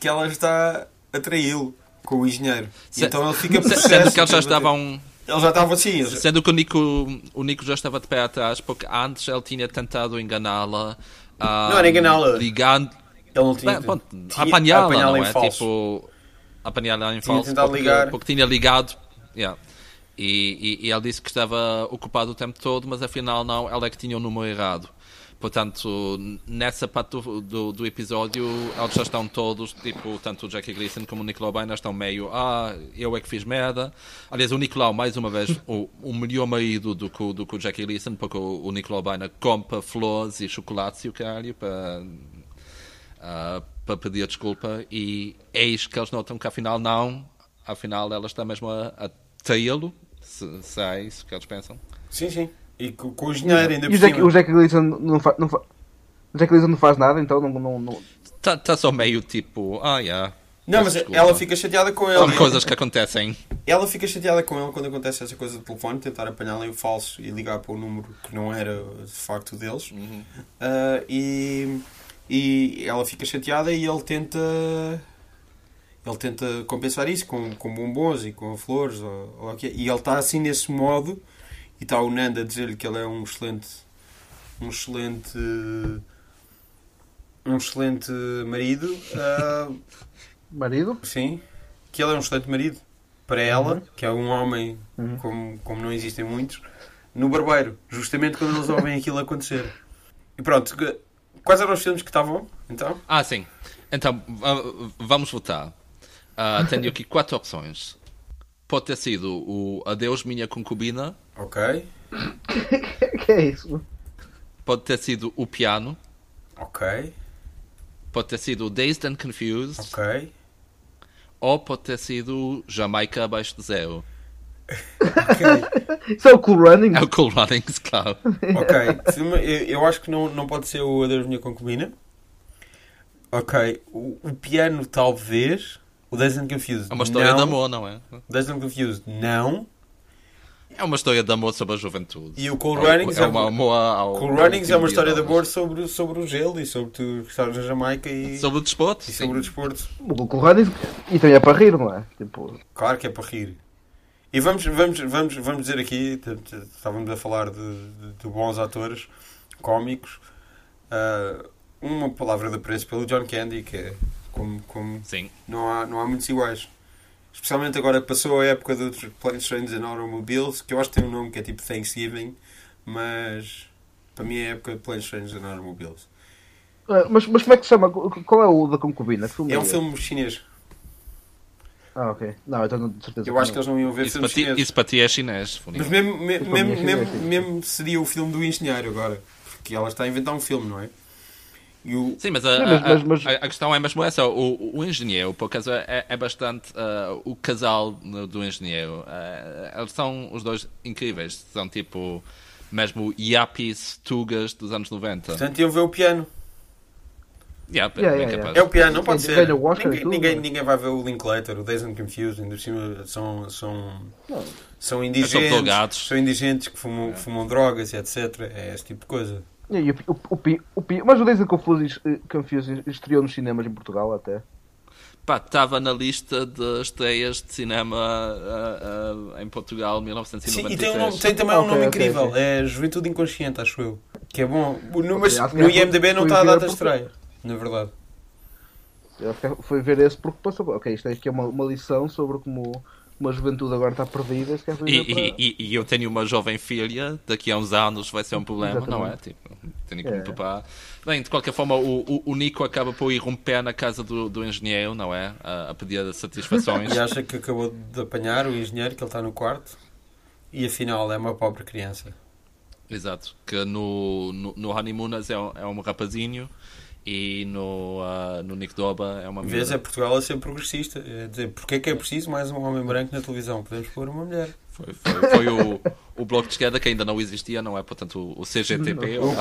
que ela está a traí-lo com o engenheiro. Se- então ele fica possesso. Sendo que eles já estavam. Ele já estava assim. já- Sendo que o Nico, o Nico já estava de pé atrás, porque antes ele tinha tentado enganá-la. ah, Não era enganá-la. Ligando. Ele não tinha. Bem, pronto, tinha- apanhá-la, apanhá-la não em é? falso. Tipo, apanhá-la em falso. porque, porque tinha ligado. yeah. E, e, e ele disse que estava ocupado o tempo todo, mas afinal não, ela é que tinha o número errado. Portanto, nessa parte do, do, do episódio, eles já estão todos, tipo, tanto o Jackie Gleason como o Nicolau Bainer estão meio, ah, eu é que fiz merda. Aliás, o Nicolau, mais uma vez, o, o melhor marido do que, o- do que o Jackie Gleason, porque o, o Nicolau Bainer compra flores e chocolates e o caralho para, ah, para pedir desculpa e eis que eles notam que afinal não, afinal ela está mesmo a, a traí-lo, se, se é isso que eles pensam. Sim, sim. E com, com o engenheiro ainda E por o Jack, cima. o Jack Gleason não faz. Não fa... O Jack Gleason não faz nada, então não. não, não... Está tá só meio tipo, ah, yeah. Não, mas desculpa. ela fica chateada com ele. São coisas que acontecem. Ela fica chateada com ele quando acontece essa coisa do telefone, tentar apanhá-la em falso e ligar para o número que não era de facto deles. Ah, e, e ela fica chateada e ele tenta. Ele tenta compensar isso com, com bombons e com flores. Ou, ou é. E ele está assim nesse modo. E está o Nando a dizer-lhe que ele é um excelente. Um excelente. Um excelente marido. ah, Marido? Sim, que ele é um excelente marido para ela, Uhum. que é um homem como, como não existem muitos, no barbeiro, justamente quando eles ouvem aquilo acontecer. E pronto, quais eram os filmes que estavam, então? Ah, sim. Então, va- vamos votar. Ah, tenho aqui quatro opções. Pode ter sido o Adeus Minha Concubina, Ok, que é isso? pode ter sido o Piano, ok, pode ter sido o Dazed and Confused, ok. ou pode ter sido Jamaica Abaixo de Zero. Ok, Isso é o Cool Running? É o Cool Runnings, claro. ok. Eu, acho que não, não pode ser o Adeus Minha Concubina. Ok, o, o piano talvez. O Dazed and Confused. É uma história não. de amor, não é? Dazed and Confused, não. É uma história de amor sobre a juventude. E o Cool É Runnings é é, uma amor ao. Cool Runnings é uma história de amor sobre, sobre o gelo e sobre tu estares na Jamaica e, Sobre o desporto? e sim. sobre o desporto. O Cool Running. E também é para rir, não é? Tipo. Claro que é para rir. E vamos, vamos, vamos, vamos dizer aqui, estávamos a falar de, de- de bons atores cómicos, ah, uma palavra de apreço pelo John Candy, que é como, como Sim. não, há, não há muitos iguais. Especialmente agora que passou a época dos Planes, Trains and Automobiles, que eu acho que tem um nome que é tipo Thanksgiving, mas para mim é a época de Planes, Trains and Automobiles. ah, Mas, mas como é que se chama? Qual é o da concubina? Filme É um filme chinês. Ah, ok. Não, não de certeza. Eu acho que eles não iam ver Isso para, ti, isso para ti é chinês. Mas mesmo, me- mesmo, é mesmo, mesmo seria o filme do engenheiro agora. Porque ela está a inventar um filme, não é? E o... Sim, mas a, Não, mas- a- mas- a- a questão é mesmo essa. O, o engenheiro, por acaso, é, é bastante ah, o casal do engenheiro. Ah, eles são os dois incríveis. São tipo mesmo yappies, tugas dos anos 90. Portanto, iam ver o piano. Yeah, Yeah, yeah, capaz. É o piano, não pode ser. Ninguém, tudo, ninguém, é? ninguém vai ver o Linklater, o Days and Confused, ainda por cima são, são, Não. são indigentes. São indigentes que fumam, que fumam drogas e etc. É esse tipo de coisa. E o, o, o, o, mas o Days and Confused, eh, Confused estreou nos cinemas em Portugal até. Pá, estava na lista de estreias de cinema ah, ah, em Portugal, Sim, 1993. e tem, um nome- tem também um Ok, nome ok, incrível. ok. É Juventude Inconsciente, acho eu. Que é bom. No, mas no IMDB não está a data de estreia. Na verdade. Eu Foi ver esse porque passou. Ok, isto aqui é uma, uma lição sobre como uma juventude agora está perdida. Quer E, para... e- e- eu tenho uma jovem filha, daqui a uns anos vai ser um problema, não é? Exatamente. Tipo, tenho que me É. preparar. Bem, de qualquer forma, o, o, o Nico acaba por ir romper na casa do, do engenheiro, não é? A, a pedir satisfações. E acha que acabou de apanhar o engenheiro, que ele está no quarto. E afinal é uma pobre criança. Exato. Que no, no, no Honeymooners é, um- é um rapazinho e no, ah, no Nick Doba é uma Em vez é mulher. Portugal a ser progressista. É dizer, porque é que é preciso mais um homem branco na televisão? Podemos pôr uma mulher. Foi, foi, foi o, o bloco de esquerda que ainda não existia, não é? Portanto, o, o CGTP, ou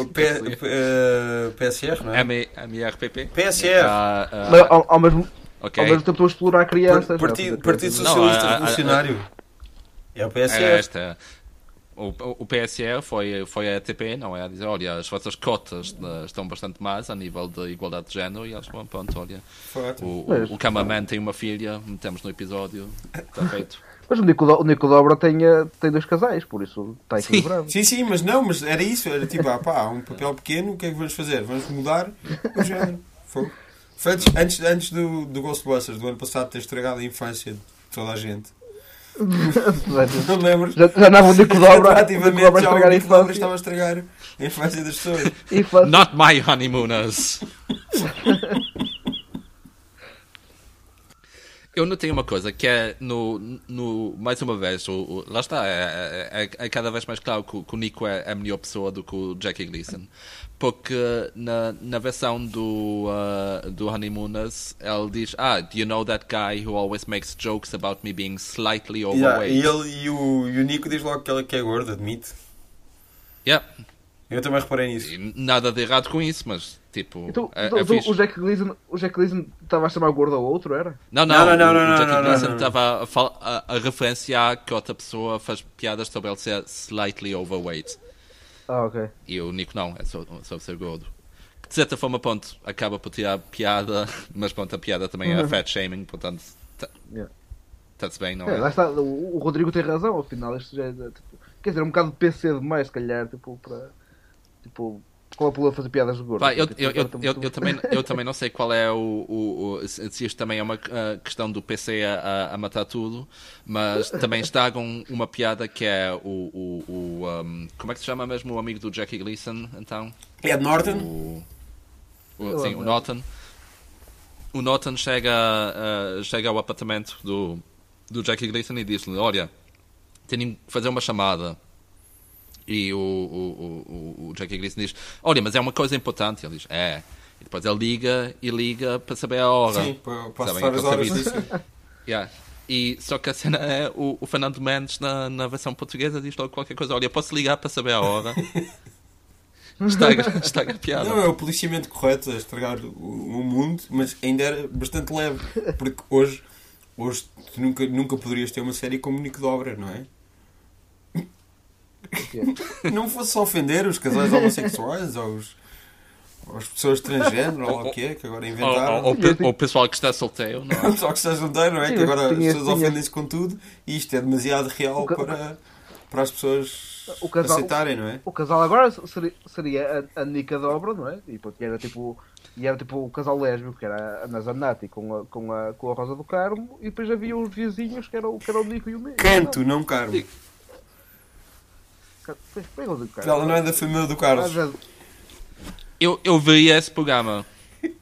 O P, eh, PSR, não é? M- MRPP. PSR. Ah, ah, Mas ao, ao mesmo, ao mesmo tempo estou a explorar crianças. Partido, é? Partido Não, Socialista a- a- Revolucionário. É o É PSR. esta. O, o PSR foi, foi a ATP, não é? A dizer, olha, as vossas cotas eh, estão bastante más a nível de igualdade de género e eles vão, pronto, olha, o, o, o cameraman tem uma filha, metemos no episódio, está feito. Mas o Nico, o Nico Dobra tem, eh, tem dois casais, por isso está equilibrado. Sim, sim, mas não, mas era isso. Era tipo, ah pá, há um papel pequeno, o que é que vamos fazer? Vamos mudar o género. Foi. Foi antes, antes, antes do, do Ghostbusters, do ano passado, ter estragado a infância de toda a gente. Não lembro. já, já andava o Nico Dobra, o Nico Retroativamente, Dobra a já o estragar infância. estava a estragar a infância das pessoas. Infância. Not my honeymooners! eu notei uma coisa que é no, no mais uma vez, o, o- lá está, é, é- é cada vez mais claro que, o- que o Nico é, é a melhor pessoa do que o Jackie Gleason. Porque na, na versão do, uh, do Honeymooners ele diz: Ah, do you know that guy who always makes jokes about me being slightly Yeah, overweight? e ele, e, o, e o Nico diz logo que ela que é gorda, admite. Yeah. Eu também reparei nisso. E nada de errado com isso, mas tipo. Então, é, então, é fixe. o Jack Gleason, o Jack Gleason estava a chamar gordo ao outro, era? Não, Não, não, não, não, o, não, o não, Gleason não. estava a, a, a referenciar que outra pessoa faz piadas sobre ele ser slightly overweight. Ah, ok. E o Nico não, é só, só ser gordo. Que, De certa forma, ponto, acaba por tirar piada, mas pronto, a piada também é fat shaming, portanto, está-se Yeah. bem, não É, é? lá está, o, o Rodrigo tem razão, afinal, isto já é, tipo, quer dizer, um bocado de PC demais, se calhar, tipo, para, tipo, qual é o problema de fazer piadas de gordo? Pá, eu, eu, eu, agora eu, eu também, eu também não sei qual é o. o, o- se isto também é uma ah, questão do PC a, a- a matar tudo, mas também estragam uma piada que é o. o, o um, como é que se chama mesmo o amigo do Jackie Gleason, então? Ed Norton? O, o- sim, o. Norton. O Norton chega, ah, chega ao apartamento do, do Jackie Gleason e diz-lhe: Olha, tenho que fazer uma chamada. E o, o, o, o- Jackie Gleason diz: Olha, mas é uma coisa importante. Ele diz: É. E depois ele liga e liga para saber a hora. Sim, para, acessar as horas. Yeah. E só que a cena é o, o Fernando Mendes na, na versão portuguesa diz logo qualquer coisa. Olha, posso ligar para saber a hora? Estraga, estraga a piada. Não, é o policiamento correto a estragar o, o mundo, mas ainda era bastante leve. Porque hoje, hoje tu nunca, nunca poderias ter uma série como Nico Dobra, não é? Não fosse só ofender os casais homossexuais ou as pessoas transgênero ou lá o que é, que agora inventaram. ou, ou, ou o pessoal que está solteiro, não é? Só que estás solteiro, não é? Sim, que agora tinha- as pessoas ofendem-se com tudo e isto é demasiado real O ca- para, para as pessoas O casal- aceitarem, não é? O casal agora seria, seria a, a Nica Dobra, não é? E, pronto, era tipo, e era tipo o casal lésbico, que era a Nazanati com a, com, a, com a Rosa do Carmo, e depois havia os vizinhos que era, o- que era o Nico e o Nico. Canto, não Carmo. Do Carmo. Ela não é da família do Carlos. Já- Eu, eu vi esse programa.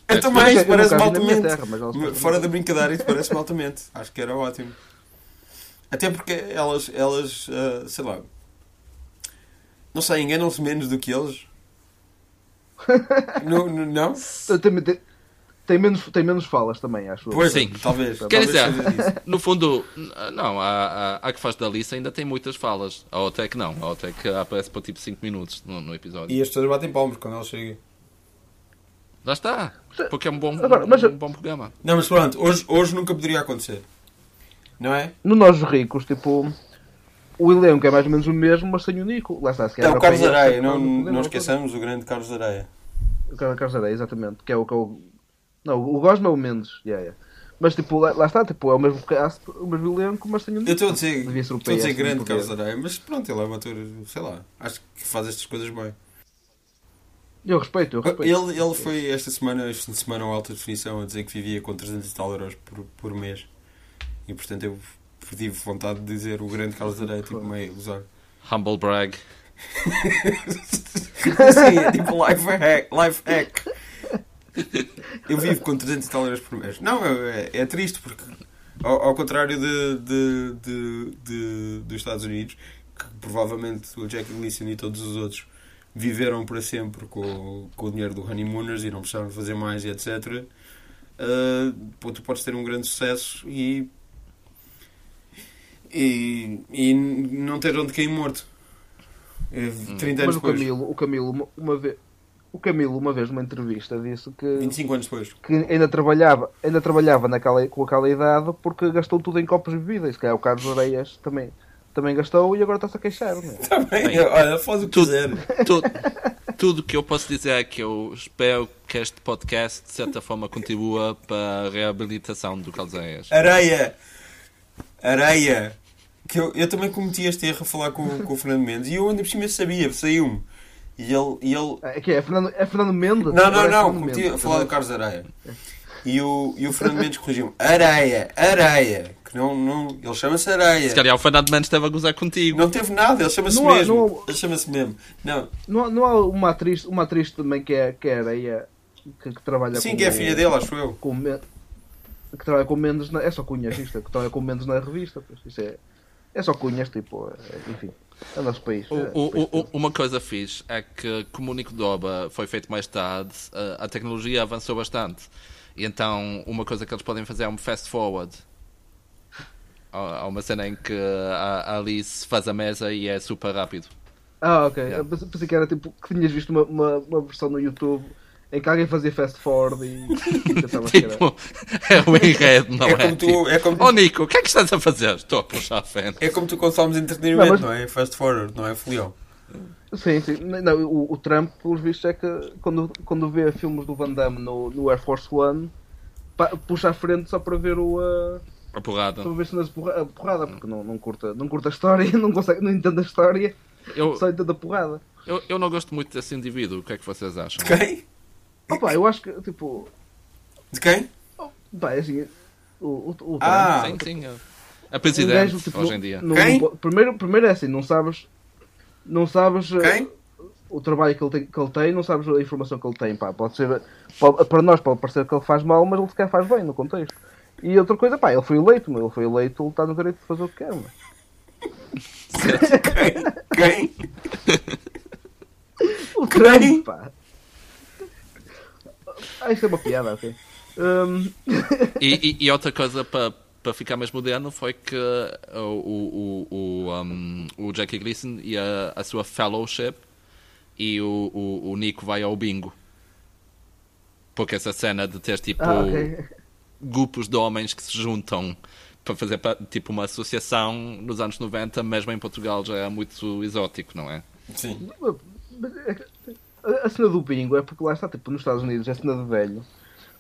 Eu também, Eu isso parece-me altamente. terra, Fora muito- da brincadeira, isso parece-me altamente. Acho que era ótimo. Até porque elas, elas ah, sei lá, não sei, enganam-se menos do que eles. não, não, não? Tem, tem, tem menos, tem menos falas também, acho eu. Pois, Sim. talvez. Quer dizer, no fundo, não, a, a, a que faz da lista ainda tem muitas falas. A outra é que não. A outra é que aparece por tipo 5 minutos no, no episódio. E as pessoas batem palmas quando ela chega. Lá está. Porque é um bom, Agora, mas- um bom programa. Não, mas pronto, hoje, hoje nunca poderia acontecer. Não é? No Nós Ricos, tipo, o elenco é mais ou menos o mesmo, mas sem o Nico. Lá está, se É o Carlos Areia, não, apanha- não esqueçamos o grande Carlos Areia. O Carlos Carlos Areia, exatamente. Que é o que eu. Não, o Gosma é o Mendes. Yeah, yeah. Mas tipo, lá, lá está, tipo, é o mesmo cast, o mesmo elenco, mas sem o Nico. Eu estou a dizer, Devia ser o estou a dizer PS, grande não Carlos poder. Areia, mas pronto, ele é um ator, sei lá, acho que faz estas coisas bem. Eu respeito, eu respeito. Ele, ele foi esta semana, este fim de semana, ao alta definição, a dizer que vivia com 300 e tal euros por, por mês. E portanto eu tive vontade de dizer o grande Carlos Areia, tipo meio usar. Humble brag. Sim, é tipo life hack. Life hack. Eu vivo com 300 e tal euros por mês. Não, é, é triste porque, ao, ao contrário de, de, de, de- dos Estados Unidos, que provavelmente o Jack Gleason e todos os outros viveram para sempre com, com o dinheiro do Honeymooners e não precisaram fazer mais e etc. ah, pô, tu podes ter um grande sucesso e, e, e não ter onde cair morto. É, 30 anos Mas o depois. Camilo, o Camilo, uma, uma vez. O Camilo, uma vez numa entrevista, disse que, 25 anos depois. que ainda trabalhava, ainda trabalhava naquela, com aquela idade porque gastou tudo em copos de bebida. E se calhar o Carlos Areias também, também gastou e agora está-se a queixar. Não é? Tá bem, Bem, olha, faz o que tudo- quiser. Tu- tudo que eu posso dizer é que eu espero que este podcast, de certa forma, contribua para a reabilitação do Carlos Areias. Areia! Areia! Que eu, eu também cometi este erro a falar com, com o Fernando Mendes e eu ainda por cima sabia, saiu-me. E ele, e ele É que é Fernando, é Fernando Mendes? Não, não, é não, Fernando cometi a falar do Carlos Areia. E o, e o Fernando Mendes corrigiu-me: Areia, areia. Que não, não, ele chama-se Areia. Se calhar o Fernando Mendes esteve a gozar contigo. Não teve nada, ele chama-se mesmo. não há- Ele chama-se mesmo. Não, Não, há- não há uma atriz, uma atriz também que é, que é areia que, que trabalha sim, com que é o- filha dele, acho eu. Com que trabalha com Mendes na, é só cunhas isto, que trabalha com Mendes na revista, pois, isso é, é só cunhas, tipo, é, enfim, é o nosso país. O- é, o- país o- uma coisa fixe é que, como o Nico Doba foi feito mais tarde, a, a tecnologia avançou bastante. E então, uma coisa que eles podem fazer é um fast forward. Há uma cena em que a a Alice faz a mesa e é super rápido. Ah, ok. Yeah. Eu pensei que era tipo que tinhas visto uma, uma, uma versão no YouTube em que alguém fazia fast forward e. Tipo, é o enredo, não é? É como tu- Tipo, é como- Oh Nico, o que é que estás a fazer? Estou a puxar a fé. É como tu de entretenimento, Não, não, mas- é? Fast forward, não é folião. Sim, sim. Não, o, o Trump, pelos vistos, é que quando, quando vê filmes do Van Damme no, no Air Force One, pa- puxa à frente só para ver o. Uh, A porrada. para ver de porra- a porrada, porque não, não, curta, não curta a história, não, consegue, não entende a história, Eu, só entende a porrada. eu, eu não gosto muito desse indivíduo. O que é que vocês acham? Quem? Opa, eu acho que, tipo. De quem? Pá, é assim. O, o, o Trump, Ah, Sim, sim. A um presidente, gajo, tipo, hoje em dia. não- Quem? não primeiro, primeiro é assim, não sabes. Não sabes. uh, Quem? o trabalho que ele, tem, que ele tem, não sabes a informação que ele tem. Pá, pode ser, pode- para nós pode parecer que ele faz mal, mas ele sequer faz bem no contexto. E outra coisa, pá, ele foi eleito, meu, ele foi eleito, ele está no direito de fazer o que quer. Meu. Quem? O Quem? Trump, pá. Ah, isto é uma piada, ok. Hum, E, e- e outra coisa para para ficar mais moderno foi que o, o, o, o, um, o Jackie Gleason e a, a sua fellowship e o, o, o Nico vai ao bingo. Porque essa cena de ter tipo ah, ok. grupos de homens que se juntam para fazer tipo uma associação nos anos 90, mesmo em Portugal já é muito exótico, não é? Sim. É A a cena do bingo é porque lá está, tipo, nos Estados Unidos é cena de velho.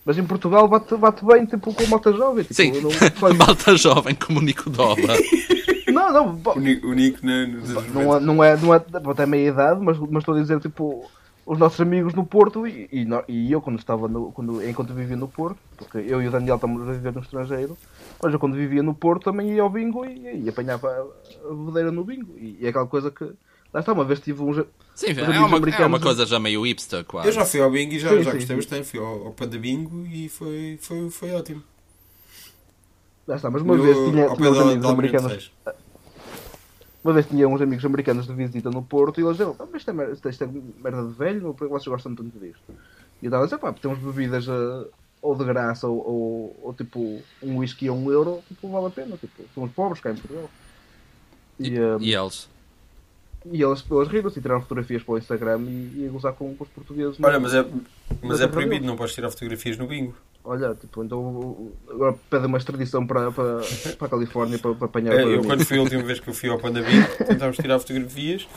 Mas em Portugal bate, bate bem, tipo, com a malta jovem. Tipo, Sim, não, faz- malta jovem como o Nico Doba. não, não, O Nico, o Nico na, nos anos Não é, não é, não é até meia idade, mas, mas estou a dizer, tipo, os nossos amigos no Porto e, e, e eu quando estava no, quando, enquanto vivia no Porto, porque eu e o Daniel estamos a viver no estrangeiro, mas eu quando vivia no Porto também ia ao bingo e, e apanhava a, a bebedeira no bingo. E, e é aquela coisa que, lá está, uma vez tive um... ja- Sim, é uma, é uma coisa já meio hipster, quase. Eu já fui ao bingo e já, Sim, já sim, gostei sim. bastante. Fui ao, ao Panda Bingo e foi, foi, foi ótimo. Lá está, mas uma No- vez tinha, tinha pé uns amigos americanos... Reis. Uma vez tinha uns amigos americanos de visita no Porto e eles diziam, "Ah, mas isto é, mer- isto é merda de velho, por que vocês gostam tanto disto? E eu estava a dizer, pá, temos bebidas ah, ou de graça ou, ou, ou, tipo um whisky a um euro, tipo, vale a pena, tipo, somos pobres cá em Portugal. E, E, ah, e eles? E eles, eles riram-se e tiraram fotografias para o Instagram e, e a gozar com, com os portugueses. Olha, mas é, mas é é proibido, não podes tirar fotografias no bingo. Olha, tipo, então agora pede uma extradição para, para, para a Califórnia para, para apanhar É, eu quando fui a última vez que eu fui ao Panda Bingo, tentámos tirar fotografias.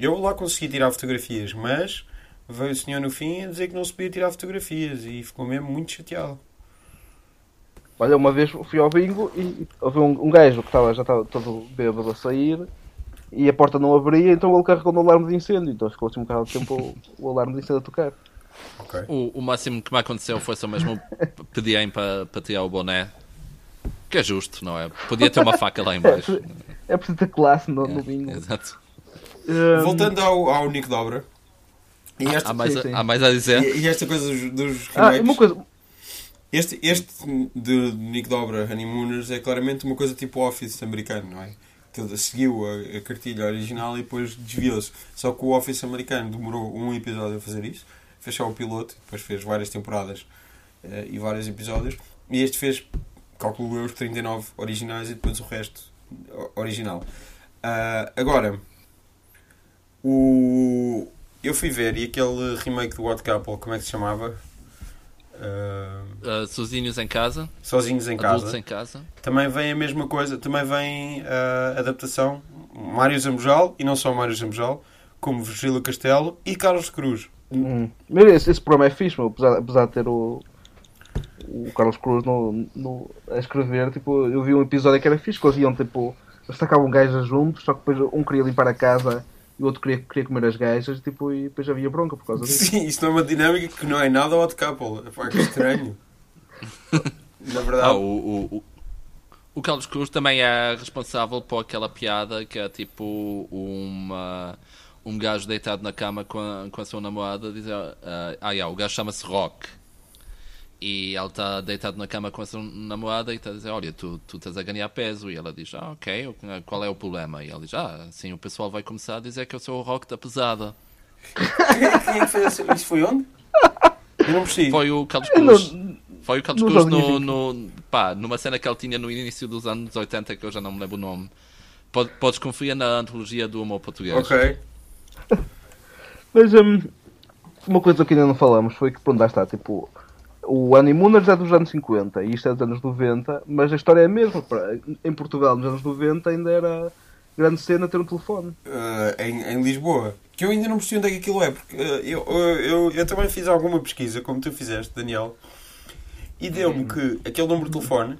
Eu lá consegui tirar fotografias, mas veio o senhor no fim a dizer que não se podia tirar fotografias e ficou mesmo muito chateado. Olha, uma vez fui ao bingo e e houve um, um gajo que estava, já estava todo bêbado a sair e a porta não abria, então ele carregou no alarme de incêndio. Então ficou assim um bocado de tempo o, o alarme de incêndio a tocar. Ok. O, o máximo que me aconteceu foi só mesmo pedirem para, para tirar o boné. Que é justo, não é? Podia ter uma faca lá em baixo. É preciso ter classe no, no bingo. Exato. Um, Voltando ao, ao Nico Dobra. E esta, Há mais, sim, a, sim. há mais a dizer? e, e esta coisa dos, dos Ah, uma coisa. Este, este de Nick Dobra, Honeymooners, é claramente uma coisa tipo Office americano, não é? Seguiu a, a cartilha original e depois desviou-se. Só que o Office americano demorou um episódio a fazer isso, fez só o piloto, depois fez várias temporadas eh, e vários episódios. E este fez, calculo eu, os 39 originais e depois o resto original. Ah, agora, o, eu fui ver e aquele remake do What Couple, como é que se chamava? Uh, sozinhos em casa, Sozinhos em adultos casa. em casa. Também vem a mesma coisa, também vem a adaptação Mário Zambojal, e não só Mário Zambojal, como Virgílio Castelo e Carlos Cruz. Hum. Esse, esse programa é fixe, meu, apesar, apesar de ter o, o Carlos Cruz no, no, a escrever. Tipo, eu vi um episódio que era fixe, que eles iam tipo. Eles tacavam gajas juntos, só que depois um queria limpar a casa e o outro queria, queria comer as gajas, tipo, e depois havia bronca por causa disso. Sim, isto é uma dinâmica que não é nada Hot Couple. Epá, que estranho. Na Ah, verdade, o, o, o, o Carlos Cruz também é responsável por aquela piada que é tipo uma, um gajo deitado na cama com a, com a sua namorada dizer ah, ah, yeah, o gajo chama-se Rock E ele está deitado na cama com a sua namorada e está a dizer: Olha, tu, tu estás a ganhar peso. E ela diz: Ah, ok, qual é o problema? E ele diz: Ah, sim, o pessoal vai começar a dizer que eu sou o rock da pesada. Quem é que fez isso? Isso foi onde? Eu não percebi. Foi o Carlos Cruz. não- Foi o Carlos Cruz no, no, pá, numa cena que ele tinha no início dos anos 80, que eu já não me lembro o nome. Pode- Podes conferir na antologia do humor português. Ok. Mas hum, uma coisa que ainda não falamos foi que, pronto, lá está, tipo, o Animuners é dos anos 50 e isto é dos anos 90, mas a história é a mesma. Em Portugal, nos anos 90, ainda era grande cena ter um telefone. Uh, em, em Lisboa. Que eu ainda não percebi onde é que aquilo é, porque uh, eu, eu, eu, eu também fiz alguma pesquisa, como tu fizeste, Daniel, e deu-me que aquele número de telefone,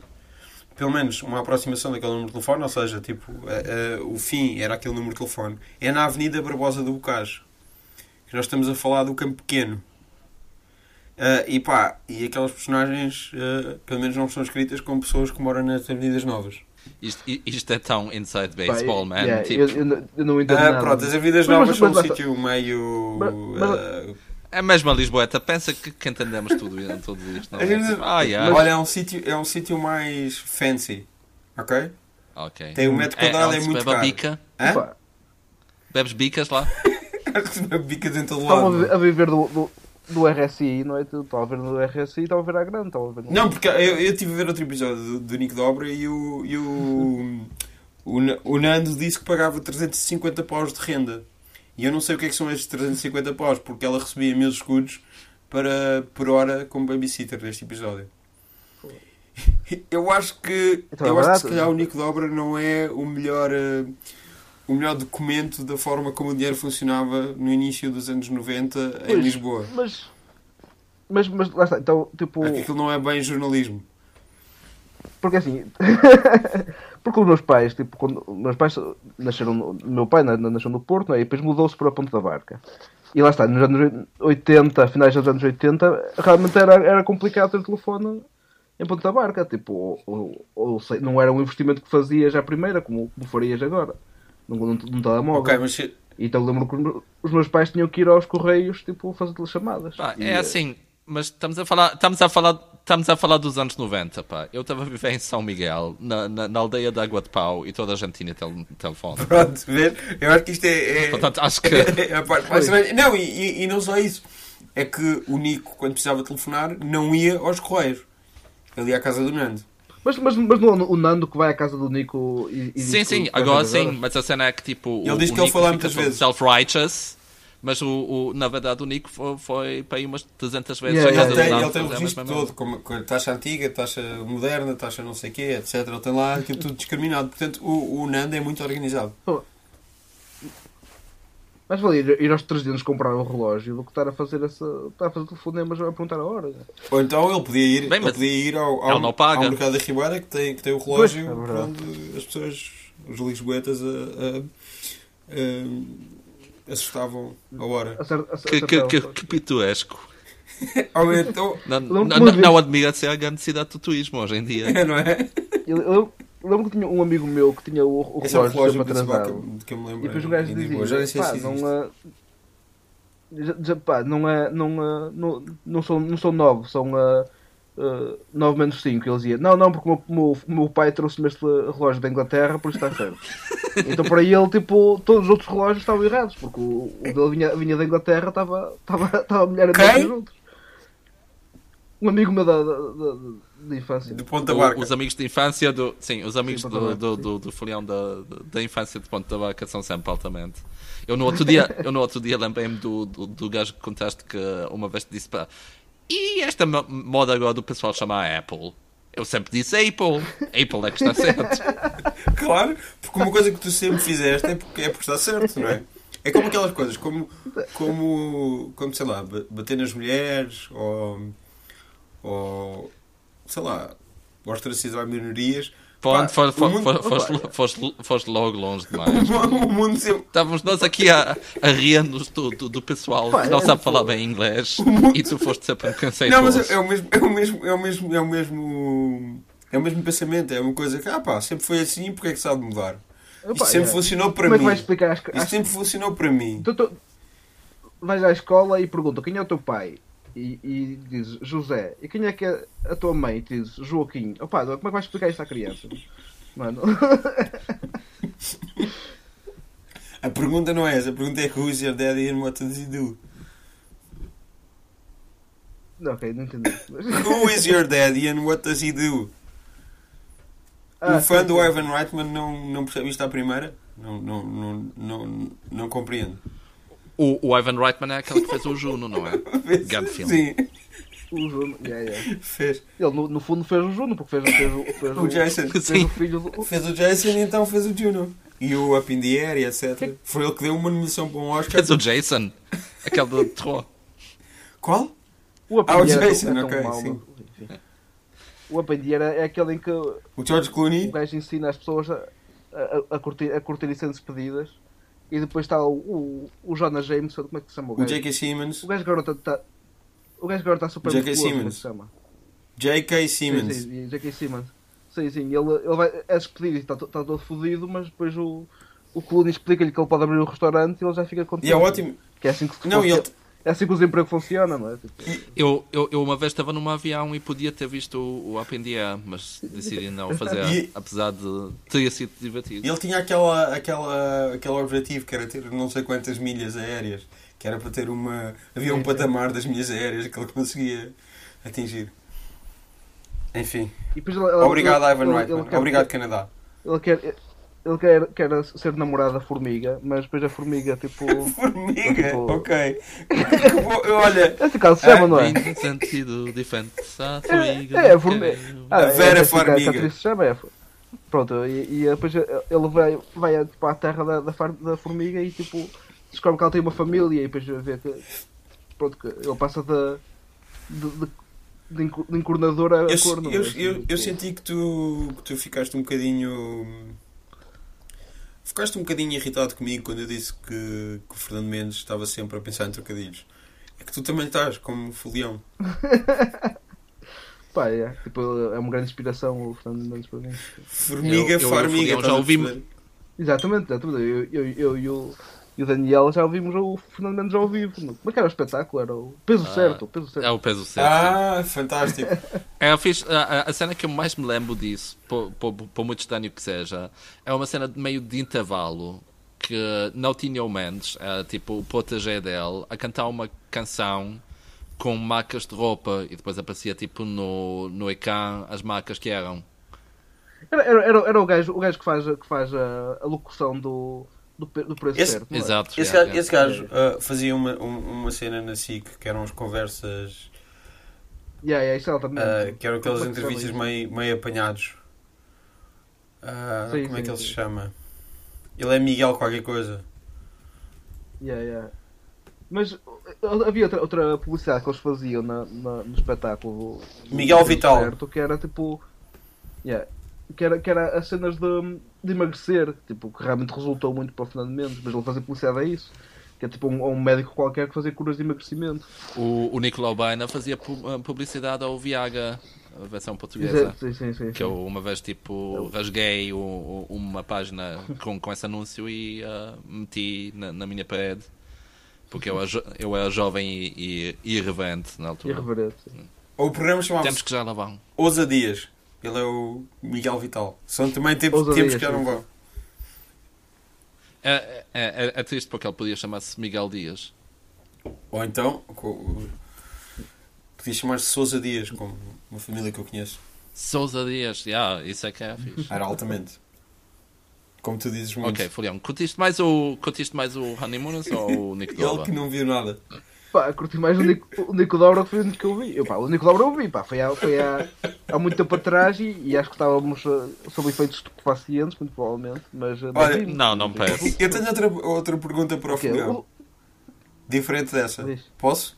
pelo menos uma aproximação daquele número de telefone, ou seja, tipo, uh, uh, o fim era aquele número de telefone, é na Avenida Barbosa do Bocage. Que nós estamos a falar do Campo Pequeno. Uh, e pá, e aquelas personagens, uh, pelo menos não são escritas como pessoas que moram nas Avenidas Novas. Isto, isto é tão inside baseball, Pá, man. yeah, Tipo, eu, eu não- eu não entendo Ah, nada. pronto, as Avenidas Mas- Novas mas- são um mas está. sítio meio. Mas- mas- uh, É mesmo a Lisboeta. Pensa que, que entendemos tudo, tudo isto. Não é? Tipo, ah, yeah. Olha, é um sítio, é um sítio mais fancy. Ok? Ok. Tem um metro quadrado, é, se muito caro. bica. Hã? Bebes bicas lá? Bicas em todo a, lado. a viver do, do, do RSI, não é? Estava a ver no RSI e estava a ver à grande. A ver Não, porque eu, eu tive a ver outro episódio do, do Nico Dobra e o. E o, o, o Nando disse que pagava 350 paus de renda. E eu não sei o que é que são estes 350 paus, porque ela recebia meus escudos para, por hora como babysitter deste episódio. Eu acho que, Então é eu acho que se calhar o Nico Dobra não é o melhor, eh, o melhor documento da forma como o dinheiro funcionava no início dos anos 90 em Pois, Lisboa. Mas, mas, mas lá está. Então, tipo. Que aquilo não é bem jornalismo. Porque assim. porque os meus pais, tipo, quando meus pais nasceram. meu pai na- nasceu no Porto, não é? e depois mudou-se para a Ponte da Barca. E lá está, nos anos 80, finais dos anos 80, realmente era, era complicado ter telefone em Ponte da Barca. Tipo, ou, ou- ou não era um investimento que fazias à primeira, como, como farias agora. Num, num, num telemóvel. Ok, mas se- Então lembro que os meus- pais tinham que ir aos correios, tipo, fazer telechamadas. Pá, E, é eh, assim, mas estamos a falar, estamos a falar, estamos a falar dos anos 90, pá. Eu estava a viver em São Miguel, na, na, na aldeia de Água de Pau, e toda a gente tinha tel, telefone. Pronto, ver? Eu acho que isto é. é- Portanto, acho que é. Não, e, e- e não só isso. É que o Nico, quando precisava telefonar, não ia aos correios. Ele ia à casa do Nando. Mas, mas, mas não, o Nando que vai à casa do Nico e, e Sim, diz sim, agora sim, mas a cena é que tipo. Ele o, diz o que ele foi lá fica muitas vezes. Self-righteous, mas o, o- na verdade o Nico foi, foi para aí umas 300 vezes Yeah, à yeah, casa Ele do tem, Nando ele tem o a registro todo, como, com a taxa antiga, taxa moderna, taxa não sei o quê, etc. Ele tem lá aquilo tudo discriminado. Portanto, o, o Nando é muito organizado. Mas valia ir, ir aos 300 comprar um relógio do que estar a fazer essa. estar a fazer telefonemas a perguntar a hora. Ou então ele podia ir, Bem, ele podia ir ao, ele ao, não paga. ao mercado da Ribeira que tem, que tem o relógio Pois, é onde as pessoas, os lisboetas, a, a, a, assustavam a hora. Que, que, que, que pitoresco. Ou então, Não, não, não, não admira ser a grande cidade do turismo hoje em dia. não é? Eu, eu lembro que tinha um amigo meu que tinha o, o Esse é o relógio relógio que, atrasado. eu- que eu me lembro. E depois o gajo em Lisboa. Já nem sei dizia: se não, é- já- já- pá, não é. Não, é- não, não, são, não são 9, são uh, 9 menos 5. Ele dizia: Não, não, porque o meu, meu- pai trouxe-me este relógio da Inglaterra, por isso está certo. então para ele, tipo, todos os outros relógios estavam errados, porque o, o dele vinha, vinha da Inglaterra, estava, estava, estava a milhar a Quem? que os outros. Um amigo meu da, da, da, da infância. De Ponta Barca. os amigos de infância do. Sim, os amigos Sim, do, do, do, do folião da, da infância de Ponta Barca são sempre altamente. Eu no outro dia, eu no outro dia lembrei-me do, do, do gajo que contaste que uma vez te disse para. E esta mo- moda agora do pessoal chamar Apple? Eu sempre disse Apple. Apple é que está certo. Claro, porque uma coisa que tu sempre fizeste é porque, é porque está certo, não é? É como aquelas coisas, como, como, como sei lá, ba- bater nas mulheres ou, ou sei lá, ostracizar minorias. Pronto, foste, o mundo- foste, foste, foste, foste logo longe demais. o mundo sempre. Estávamos nós aqui a, a rir-nos do, do, do pessoal Pá, que não é sabe falar bem inglês e tu foste sempre um Não, conceituoso. mas é, o mesmo, é o mesmo, é o mesmo, é o mesmo, é o mesmo pensamento. É uma coisa que, ah pá, sempre foi assim, porque é que se há de mudar? Opa, Isto sempre é. funcionou para Como é que mim. vais explicar Isto às sempre funcionou para mim. Tu, tu, vais à escola e perguntam quem é o teu pai? E, e dizes José, e quem é que é a tua mãe? E dizes Joaquim. Opa, como é que vais explicar isto à criança? Mano, A pergunta não é essa, a pergunta é who's your daddy and what does he do? não, ok, não entendi. Who is your daddy and what does he do? Ah, o fã sim, do sim. Ivan Reitman não, não percebe isto à primeira? Não, não, não, não, não compreende. O, o Ivan Reitman é aquele que fez o Juno, não é? Grande filme. Sim, O Juno, yeah, yeah. fez. Ele no, no fundo fez o Juno, porque fez, fez, o- fez, O Jason. fez Sim. o filho do. Fez o Jason e então fez o Juno. E o Up in the Air e etc. Foi ele que deu uma nomeação para um Oscar. Fez o Jason, aquele do terror. Qual? O Ah, o é Jason, tão ok, mau, sim. mas, enfim. O Apandiera é aquele em que o O George Clooney? gajo ensina as pessoas a, a, a curtir, a curtir licenças pedidas. E depois está o, o, o Jonah Jameson, como é que se chama o O gajo? J.K. Simmons? O gajo agora está. O gajo agora está super J.K. como é que Simmons. se chama? J.K. Simmons. Sim, sim, J.K. Simmons. Sim, sim, ele, ele vai, é despedido e está, está todo fodido, mas depois o, o Clooney explica-lhe que ele pode abrir um restaurante e ele já fica contente. E é ótimo. Que é assim que, se Não, ele- é assim que os empregos funcionam, não é? Tipo, Eu, eu, eu uma vez estava num avião e podia ter visto o, o Air, mas decidi não fazer, E- apesar de ter sido divertido. E ele tinha aquela, aquela, aquele objetivo que era ter não sei quantas milhas aéreas. Que era para ter uma. Havia um patamar das milhas aéreas que ele conseguia atingir. Enfim. e depois ele- ele- Obrigado, ele- Ivan Reitman. quer- Obrigado, Canadá. Ele quer, ele quer, quer ser namorado da formiga, mas depois a formiga, tipo. Formiga, Tipo- ok. Olha, É assim que ela se chama, não é? Em sentido diferente, a É, formiga. é, a formiga. Ah, A Vera é assim que a- se chama, é. Pronto, e, e depois ele vai, vai tipo, à terra da, da, da formiga e tipo descobre que ela tem uma família e depois vê que, pronto, que ele passa de, de, de, de enco- de encornador a eu, corno. eu, é? eu, eu tipo, senti que tu, que tu ficaste um bocadinho. Ficaste um bocadinho irritado comigo quando eu disse que, que o Fernando Mendes estava sempre a pensar em trocadilhos. É que tu também estás, como folião. Pá, é, tipo, é uma grande inspiração o Fernando Mendes para mim. Formiga, Eu- eu- farmiga. eu já ouvi-? Exatamente, exatamente. Eu, eu, eu, e o- e o Daniel já ouvimos o Fernando Mendes ao vivo. Como é que era o espetáculo? Era o peso Ah, certo, o peso certo. É o peso certo. Ah, fantástico. É, eu fiz, a, a- cena que eu mais me lembro disso, por, por, por muito estranho que seja, é uma cena de meio de intervalo que não tinha o Mendes, é, tipo o protege dele, a cantar uma canção com marcas de roupa e depois aparecia tipo no, no ecrã as marcas que eram. Era, era, era, era o, gajo, o gajo que faz, que faz a, a locução do, do, do preço Esse- é? Exato. Esse yeah, gajo, yeah. esse gajo, ah, fazia uma, um- uma cena na SIC que eram as conversas. Yeah, yeah, isso é ah, que eram aquelas é que chama entrevistas meio, meio apanhados. Ah, Sim, como é sim, que ele sim. se chama? Ele é Miguel qualquer coisa. Yeah, yeah. Mas uh, havia outra, outra publicidade que eles faziam na, na- no espetáculo Miguel Vital. Certo, que era tipo. Yeah, que, era, que era as cenas de, de emagrecer, tipo, que realmente resultou muito para o Fernando Mendes, mas ele fazia publicidade a isso. Que é tipo um, um médico qualquer que fazia curas de emagrecimento. O, o Nicolau Baina fazia uh, publicidade ao Viaga, a versão portuguesa. Sim, sim, sim. Que eu uma vez tipo rasguei o- o- uma página com, com esse anúncio e ah, meti na, na minha parede porque eu, eu era jovem e, e irreverente na altura. Irreverente. O programa chamava-se Temos que já lá vão. Ousadias. Ele é o Miguel Vital. São também tempos, Ousadias, tempos que já não sim. vão. É, é, é, é triste porque ele podia chamar-se Miguel Dias. Ou então, podia chamar-se Sousa Dias, como uma família que eu conheço. Sousa Dias, yeah, isso é que é fixe. Era altamente. Como tu dizes muito. ok, Folião, curtiste mais o, curtiste mais o Honeymooners ou o Nick Ele que não viu nada. Pá, curti mais o Nico, o Nico Dobra que foi o único que eu vi. Eu, pá, o Nico Dobra eu vi, pá, foi, há, foi há, há muito tempo atrás e, e acho que estávamos uh, sob efeitos estupefacientes, muito provavelmente. Mas, uh, Olha, vimos. Não, não parece. Eu tenho outra, outra pergunta para o Ok, Filião. o- Diferente dessa. Diz. Posso?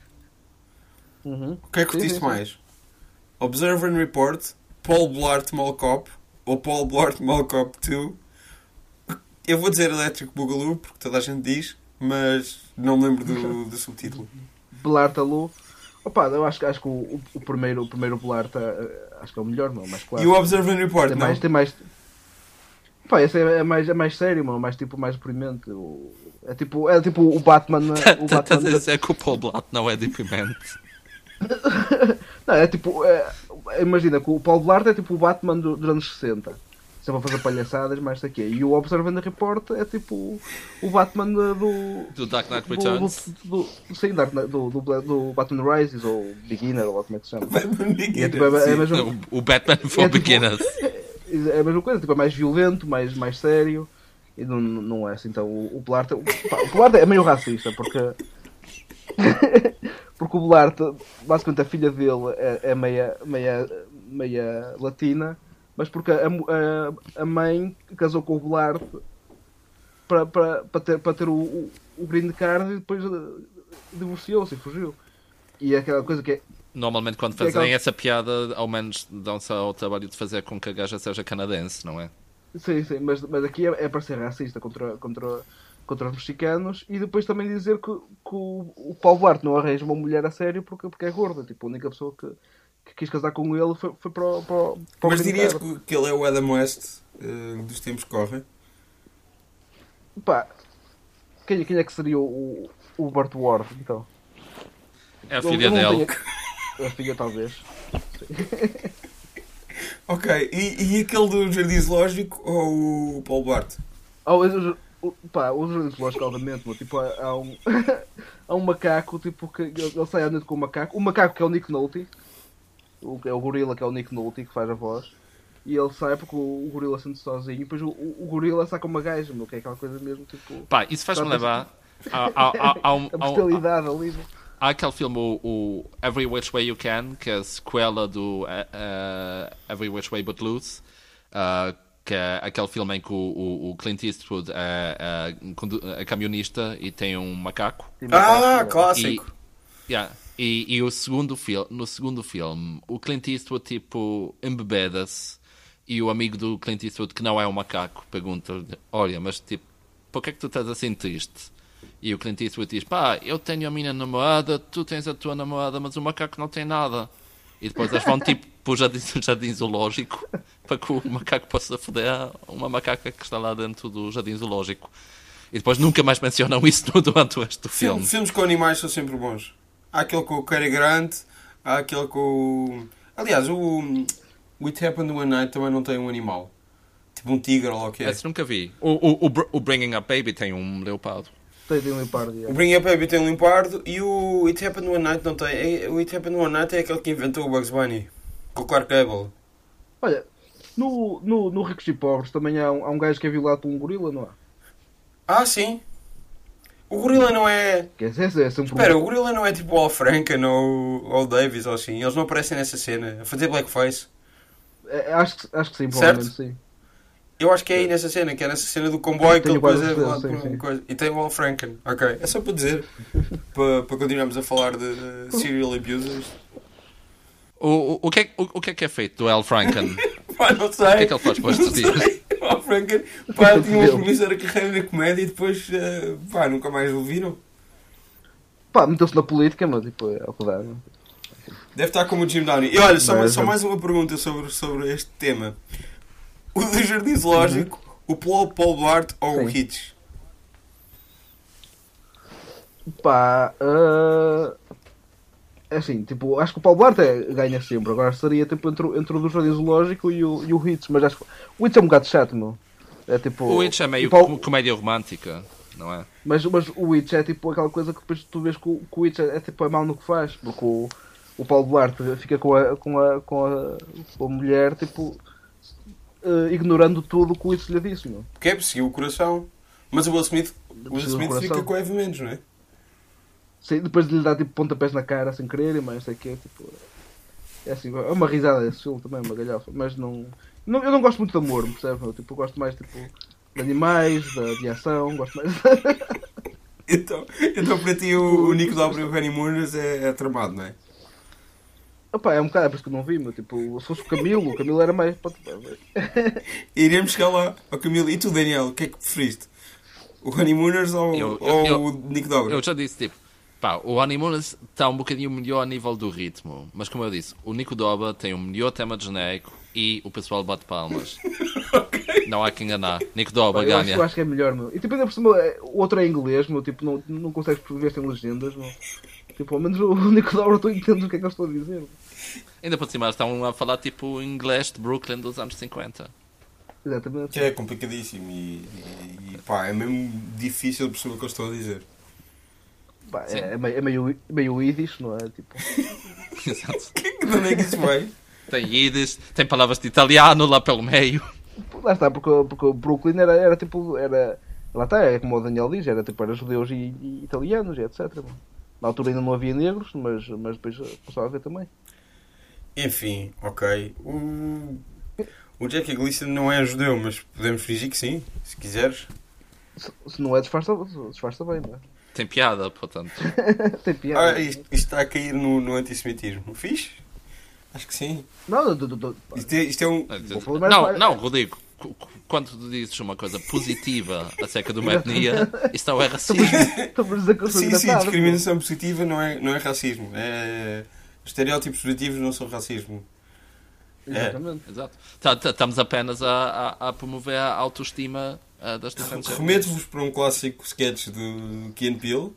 Uhum. O que é que curtiste sim, sim. mais? Observe and Report, Paul Blart Mall Cop ou Paul Blart Mall Cop 2? Eu vou dizer Electric Boogaloo, porque toda a gente diz, mas não me lembro do, do subtítulo. Belarta Lu. Opa, eu acho, que- acho que o, o, o primeiro, o primeiro Belarta uh, acho que é o melhor, não, mais claro. E o Observe and Report, tem não? mais, tem mais. Pá, esse é, é mais, é mais sério, mano, mais tipo mais deprimente. O- é tipo, é tipo o Batman. o Estás a Batman dizer que o Paul Blatt não é deprimente. Não, é tipo. é- imagina que o Paulo Blart é tipo o Batman do- dos anos 60. Sempre a fazer palhaçadas, mais isso aqui. E o Observant Report é tipo o Batman do. do Do Dark Knight do, Returns. do, do, sim, Dark Knight- do, do, do Batman Rises ou Beginner, ou como é que se chama. E é, tipo, é, é, a mesma, O, o Batman for É tipo- Beginners. é a mesma coisa, tipo, é mais violento, mais, mais sério. E não, não é assim. Então o, o Blart. O, pá, o Blart é meio racista porque. porque o Blart, basicamente a filha dele é, é meia, meia, meia latina, mas porque a, a, a mãe casou com o Blart para, para, para ter, para ter o, o, o green card e depois eh, divorciou-se e fugiu. E é aquela coisa que é. Normalmente, quando É fazem aquela- essa piada, ao menos dão-se ao trabalho de fazer com que a gaja seja canadense, não é? Sim, sim, mas, mas aqui é, é para ser racista contra, contra, contra os mexicanos e depois também dizer que, que o, o Paulo Duarte não arranja uma mulher a sério porque, porque é gorda. Tipo, a única pessoa que, que quis casar com ele foi, foi para, o- para, o- para o Mas dirias que, que ele é o Adam West eh, dos tempos que correm? Pá, quem, quem é que seria o, o Burt Ward, então? É a filha dele. tenho- A filha, talvez. Ok, e, e aquele do Jardim Zoológico ou o Paulo Bart? Oh, o, o, pá, os jardins zoológicos, obviamente, meu, tipo, há, há um, há um macaco, tipo, que ele, ele sai à noite com o macaco. O macaco que é o Nick Nolte, o, é o gorila que é o Nick Nolte, que faz a voz. E ele sai porque o, o gorila sente sozinho. E depois o, o, o gorila saca uma gaja, meu, que é aquela coisa mesmo, tipo, Pá, isso faz-me levar. Há, há, um- a há bestialidade ali. há aquele filme, o, o Every Which Way You Can, que é a sequela do eh, Every Which Way But Loose, ah, que é aquele filme em que o, o- o Clint Eastwood é, é é camionista e tem um macaco. Ah, macaco, clássico! Yeah. E, e o segundo fil no segundo filme, o Clint Eastwood tipo embebeda-se e o amigo do Clint Eastwood, que não é um macaco, pergunta-lhe: Olha, mas tipo, por que é que tu estás assim triste? E o Clint Eastwood diz: Pá, eu tenho a minha namorada, tu tens a tua namorada, mas o macaco não tem nada. E depois eles vão tipo para o jardim, jardim zoológico para que o macaco possa foder uma macaca que está lá dentro do jardim zoológico. E depois nunca mais mencionam isso durante o resto do filme. filmes com animais são sempre bons. Há aquele com o Cary Grant, há aquele com o... Aliás, o o It Happened One Night também não tem um animal. Tipo um tigre ou o que é. Esse nunca vi. O, o, o, o Bringing Up Baby tem um leopardo. Tem, um leopardo. O yeah. Bring Up Baby tem um limpardo e o It Happened One Night não tem. É- O It Happened One Night é aquele que inventou o Bugs Bunny. Com o Clark Gable. Olha, no, no, no Ricos e Pobres também há um, há um gajo que é violado por um gorila, não há? Ah, sim. O gorila não é... Que esse, esse é sempre um- Espera, o gorila não é tipo o Al Franken ou o Davis ou assim. Eles não aparecem nessa cena. A fazer blackface. É, acho, que, acho que sim, Certo? provavelmente sim. Eu acho que é aí nessa cena, que é nessa cena do comboio que ele depois é por sim, sim. coisa. E tem o Al Franken. Ok, é só para dizer. para, para continuarmos a falar de uh, serial abusers. O, o, o, que é, o, o que é que é feito do Al Franken? Pá, não sei. O que é que ele faz para Não dias? sei. O Franken, pá, tinha uma Dele. promissora carreira na comédia e depois, uh, pá, nunca mais o viram. Pá, meteu-se na política, mas tipo, é o que dá. não? Deve estar como o Jim Downey. E olha, só, Mas, só mais uma pergunta sobre, sobre este tema. O do Jardim Zoológico, o Paul, Paul Duarte ou o Sim. Hitch? Pá, é assim, tipo, acho que o Paulo Duarte é- ganha sempre. Agora seria tipo entre, o- entre o do Jardim Zoológico e o, e o Hits, mas acho que o Hits é um bocado chato, meu. É tipo. O Itch é meio o Paulo- com- comédia romântica, não é? Mas, mas o Witch é tipo aquela coisa que depois tu vês que o, que o Witch é, é tipo é mal no que faz, porque o, o Paulo Duarte fica com a, com a, com a, com a mulher tipo eh, ignorando tudo o que o Witch lhe disse, meu. Porque é perseguiu o coração. Mas o Will Smith, o Will Smith fica com Eve Mendes, não é? Depois de lhe dar tipo pontapés na cara sem querer e mais sei que tipo. É assim, é uma risada desse filme também, uma galhofa, mas não, não. Eu não gosto muito de amor, percebe? meu? Tipo, eu gosto mais tipo de animais, de, de ação, gosto mais. Então, então para ti o, o Nico Dobre e o Benny Mooners é, é tramado, não é? Opa, é um bocado, é por isso que eu não vi, meu. Tipo, se fosse o Camilo, o Camilo era mais. tipo, iremos chegar lá ao Camilo. E tu, Daniel, o que é que preferiste? O Honeymooners ou, Eu- eu- ou eu- o Nico Dobre? Eu já disse, tipo, pá, o Animals está um bocadinho melhor a nível do ritmo, mas como eu disse, o Nico Doba tem o melhor tema de genérico e o pessoal bate palmas. Não há que enganar. Nico Doba Eu acho, eu ganha. acho que é melhor, meu. E tipo, ainda por cima, é- o outro é inglês, meu. Tipo, não, não consegues ver sem legendas, meu. Tipo, ao menos o único dobra tu entendes o que é que eu estou a dizer. Ainda por cima estão a falar tipo inglês de Brooklyn dos anos 50. Exatamente. Que é complicadíssimo e, e, e pá, é mesmo difícil de perceber o que eu estou a dizer. Pá, é, é meio, é meio, meio Yiddish, não é? Tipo, Exato. De onde é que isso vai? Tem Yiddish, tem palavras de italiano lá pelo meio. lá está, porque, porque o Brooklyn era, era tipo. Era, lá está, é como o Daniel diz, era tipo era judeus e, e italianos e etc. Na altura ainda não havia negros, mas, mas depois começou a haver também. Enfim, ok. O, o Jackie Gleason não é judeu, mas podemos fingir que sim, se quiseres. Se, se não é, disfarça, disfarça bem, não é? Tem piada, portanto. Tem piada. Ah, isto, isto está a cair no, no antissemitismo. Fiz? Acho que sim. Não, do, do, do, Isto é, isto é um. Mais Não, não, Rodrigo. Quando tu dizes uma coisa positiva acerca de uma etnia, isso não é racismo. Sim, sim, engraçado. discriminação positiva não é, não é racismo. É, estereótipos positivos não são racismo. Exatamente. Exato. Tá- tá- Estamos apenas a, a- a promover a autoestima ah, Remeto-vos para um clássico sketch do Key Peele.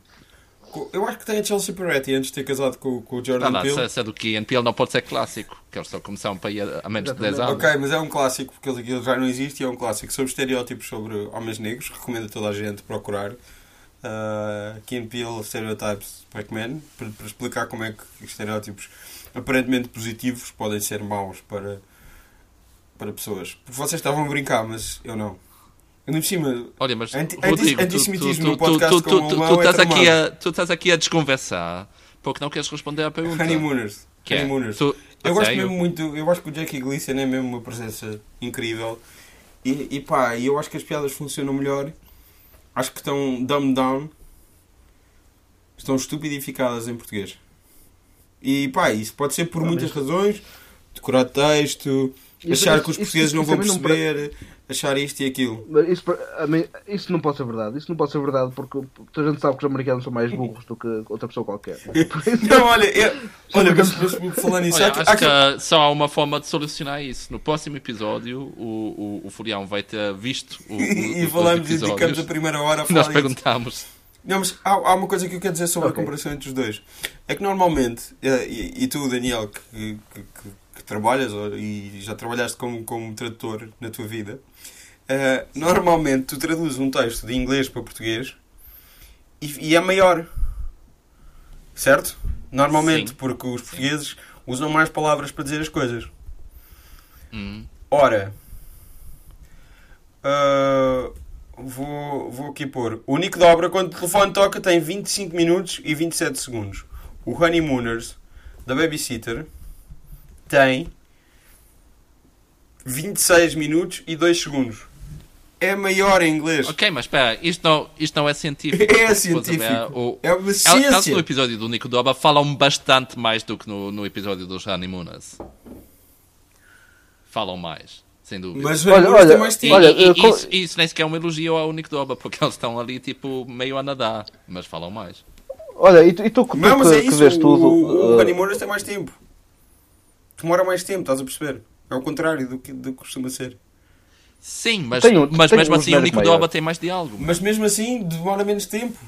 Eu acho que tem a Chelsea Peretti antes de ter casado com, com o Ah, Jordan lá, se, Peele. se é do que NPL não pode ser clássico, que eles só começaram para ir a, menos de 10 anos. Ok, mas é um clássico porque ele- já não existe e é um clássico sobre estereótipos sobre homens negros. Recomendo a toda a gente procurar. Uh, Key Peele Stereotypes Black Men para, para explicar como é que estereótipos aparentemente positivos podem ser maus para, para pessoas. Porque vocês estavam a brincar, mas eu não. Ainda por cima, Olha, mas Anti- Rodrigo, antissemitismo tu- no tu- podcast tu- com tu- tu- é estás aqui tramado. a Tu estás aqui a desconversar porque não queres responder à pergunta. Honeymooners. Que é, Honeymooners. Eu gosto mesmo muito, eu acho que o Jackie Gleason é mesmo uma presença incrível. E, e pá, eu acho que as piadas funcionam melhor. Acho que estão dumbed down. Estão estupidificadas em português. E pá, isso pode ser por muitas razões. Decorar texto, achar isso- que os portugueses isso não vão perceber, achar isto e aquilo. Mas isso, mim, isso não pode ser verdade. Isso não pode ser verdade porque toda a gente sabe que os americanos são mais burros do que outra pessoa qualquer. Isso- Não, olha, eu- olha, mas, mas falando nisso, Olha, há acho há que, que- só há uma forma de solucionar isso. No próximo episódio, o, o, o Furião vai ter visto o, o, e os falamos e dedicamos a primeira hora a Nós falar disso. perguntamos. Não, mas há, há uma coisa que eu quero dizer sobre Ok. a comparação entre os dois. É que normalmente, eh, e, e tu, Daniel, que, que, que- que trabalhas e já trabalhaste como, como tradutor na tua vida, eh, normalmente tu traduzes um texto de inglês para português e, e é maior. Certo? Normalmente, Sim. porque os portugueses usam mais palavras para dizer as coisas. Hum. Ora, ah, vou, vou aqui pôr. O Nick Dobra, quando o telefone toca, tem 25 minutos e 27 segundos. O Honeymooners, da Babysitter, tem 26 minutos e 2 segundos. É maior em inglês. Ok, mas espera, isto não, isto não é científico. É científico. o- É uma Elas no ciência. episódio do Nico Doba falam bastante mais do que no, no episódio dos Honeymooners. Falam mais, sem dúvida. Mas o Olha, Honeymooners olha, tem mais E, tempo. olha, e- e isso, isso nem sequer é um elogio ao Nico Doba, porque eles estão ali tipo meio a nadar, mas falam mais. Olha, e tu, e tu, tu Não, que, é que isso. vês o, tudo. o uh, Honeymooners tem mais tempo. Demora mais tempo, estás a perceber? É o contrário do que, do que costuma ser. Sim, mas, Tem um- mas tem mesmo um assim o genérico Nico maior. Doba tem mais diálogo. Mas mesmo assim, demora menos tempo.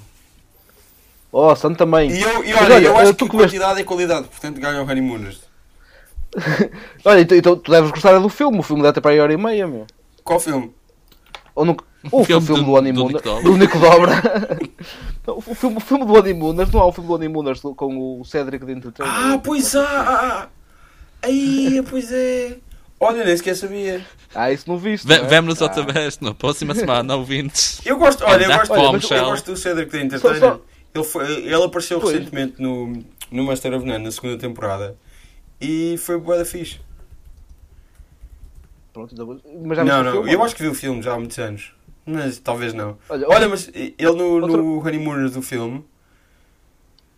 Oh, Santo também. E eu, e olha, olha, eu acho tu que quantidade é qualidade, portanto ganha o Honeymooners. Olha, então, então tu deves gostar do filme. O filme deve ter para aí hora e meia, meu. Qual filme? Ou nunca... O filme filme, do- do, do Honeymooners. Do Nico Dobra. O, filme, o filme do Honeymooners. Não há o filme do Honeymooners do- com o Cedric de Entertainment. Ah, pois há! Aí, pois é! Olha, nem sequer sabia. Ah, isso não viste. Ve- é? Vemo-nos ah. outra vez na próxima semana, ouvintes. Eu gosto, olha, eu gosto, eu bombshell. gosto do Cedric da Só- Entertainer. só- Ele, foi, ele apareceu Pois. recentemente no, no Master of None, na segunda temporada. E foi boa da fixe. Pronto, então- mas já Não, não, filme? eu acho que vi o filme já há muitos anos. Mas talvez não. Olha, Olha, mas ele no, Outra- no Honeymooners do filme,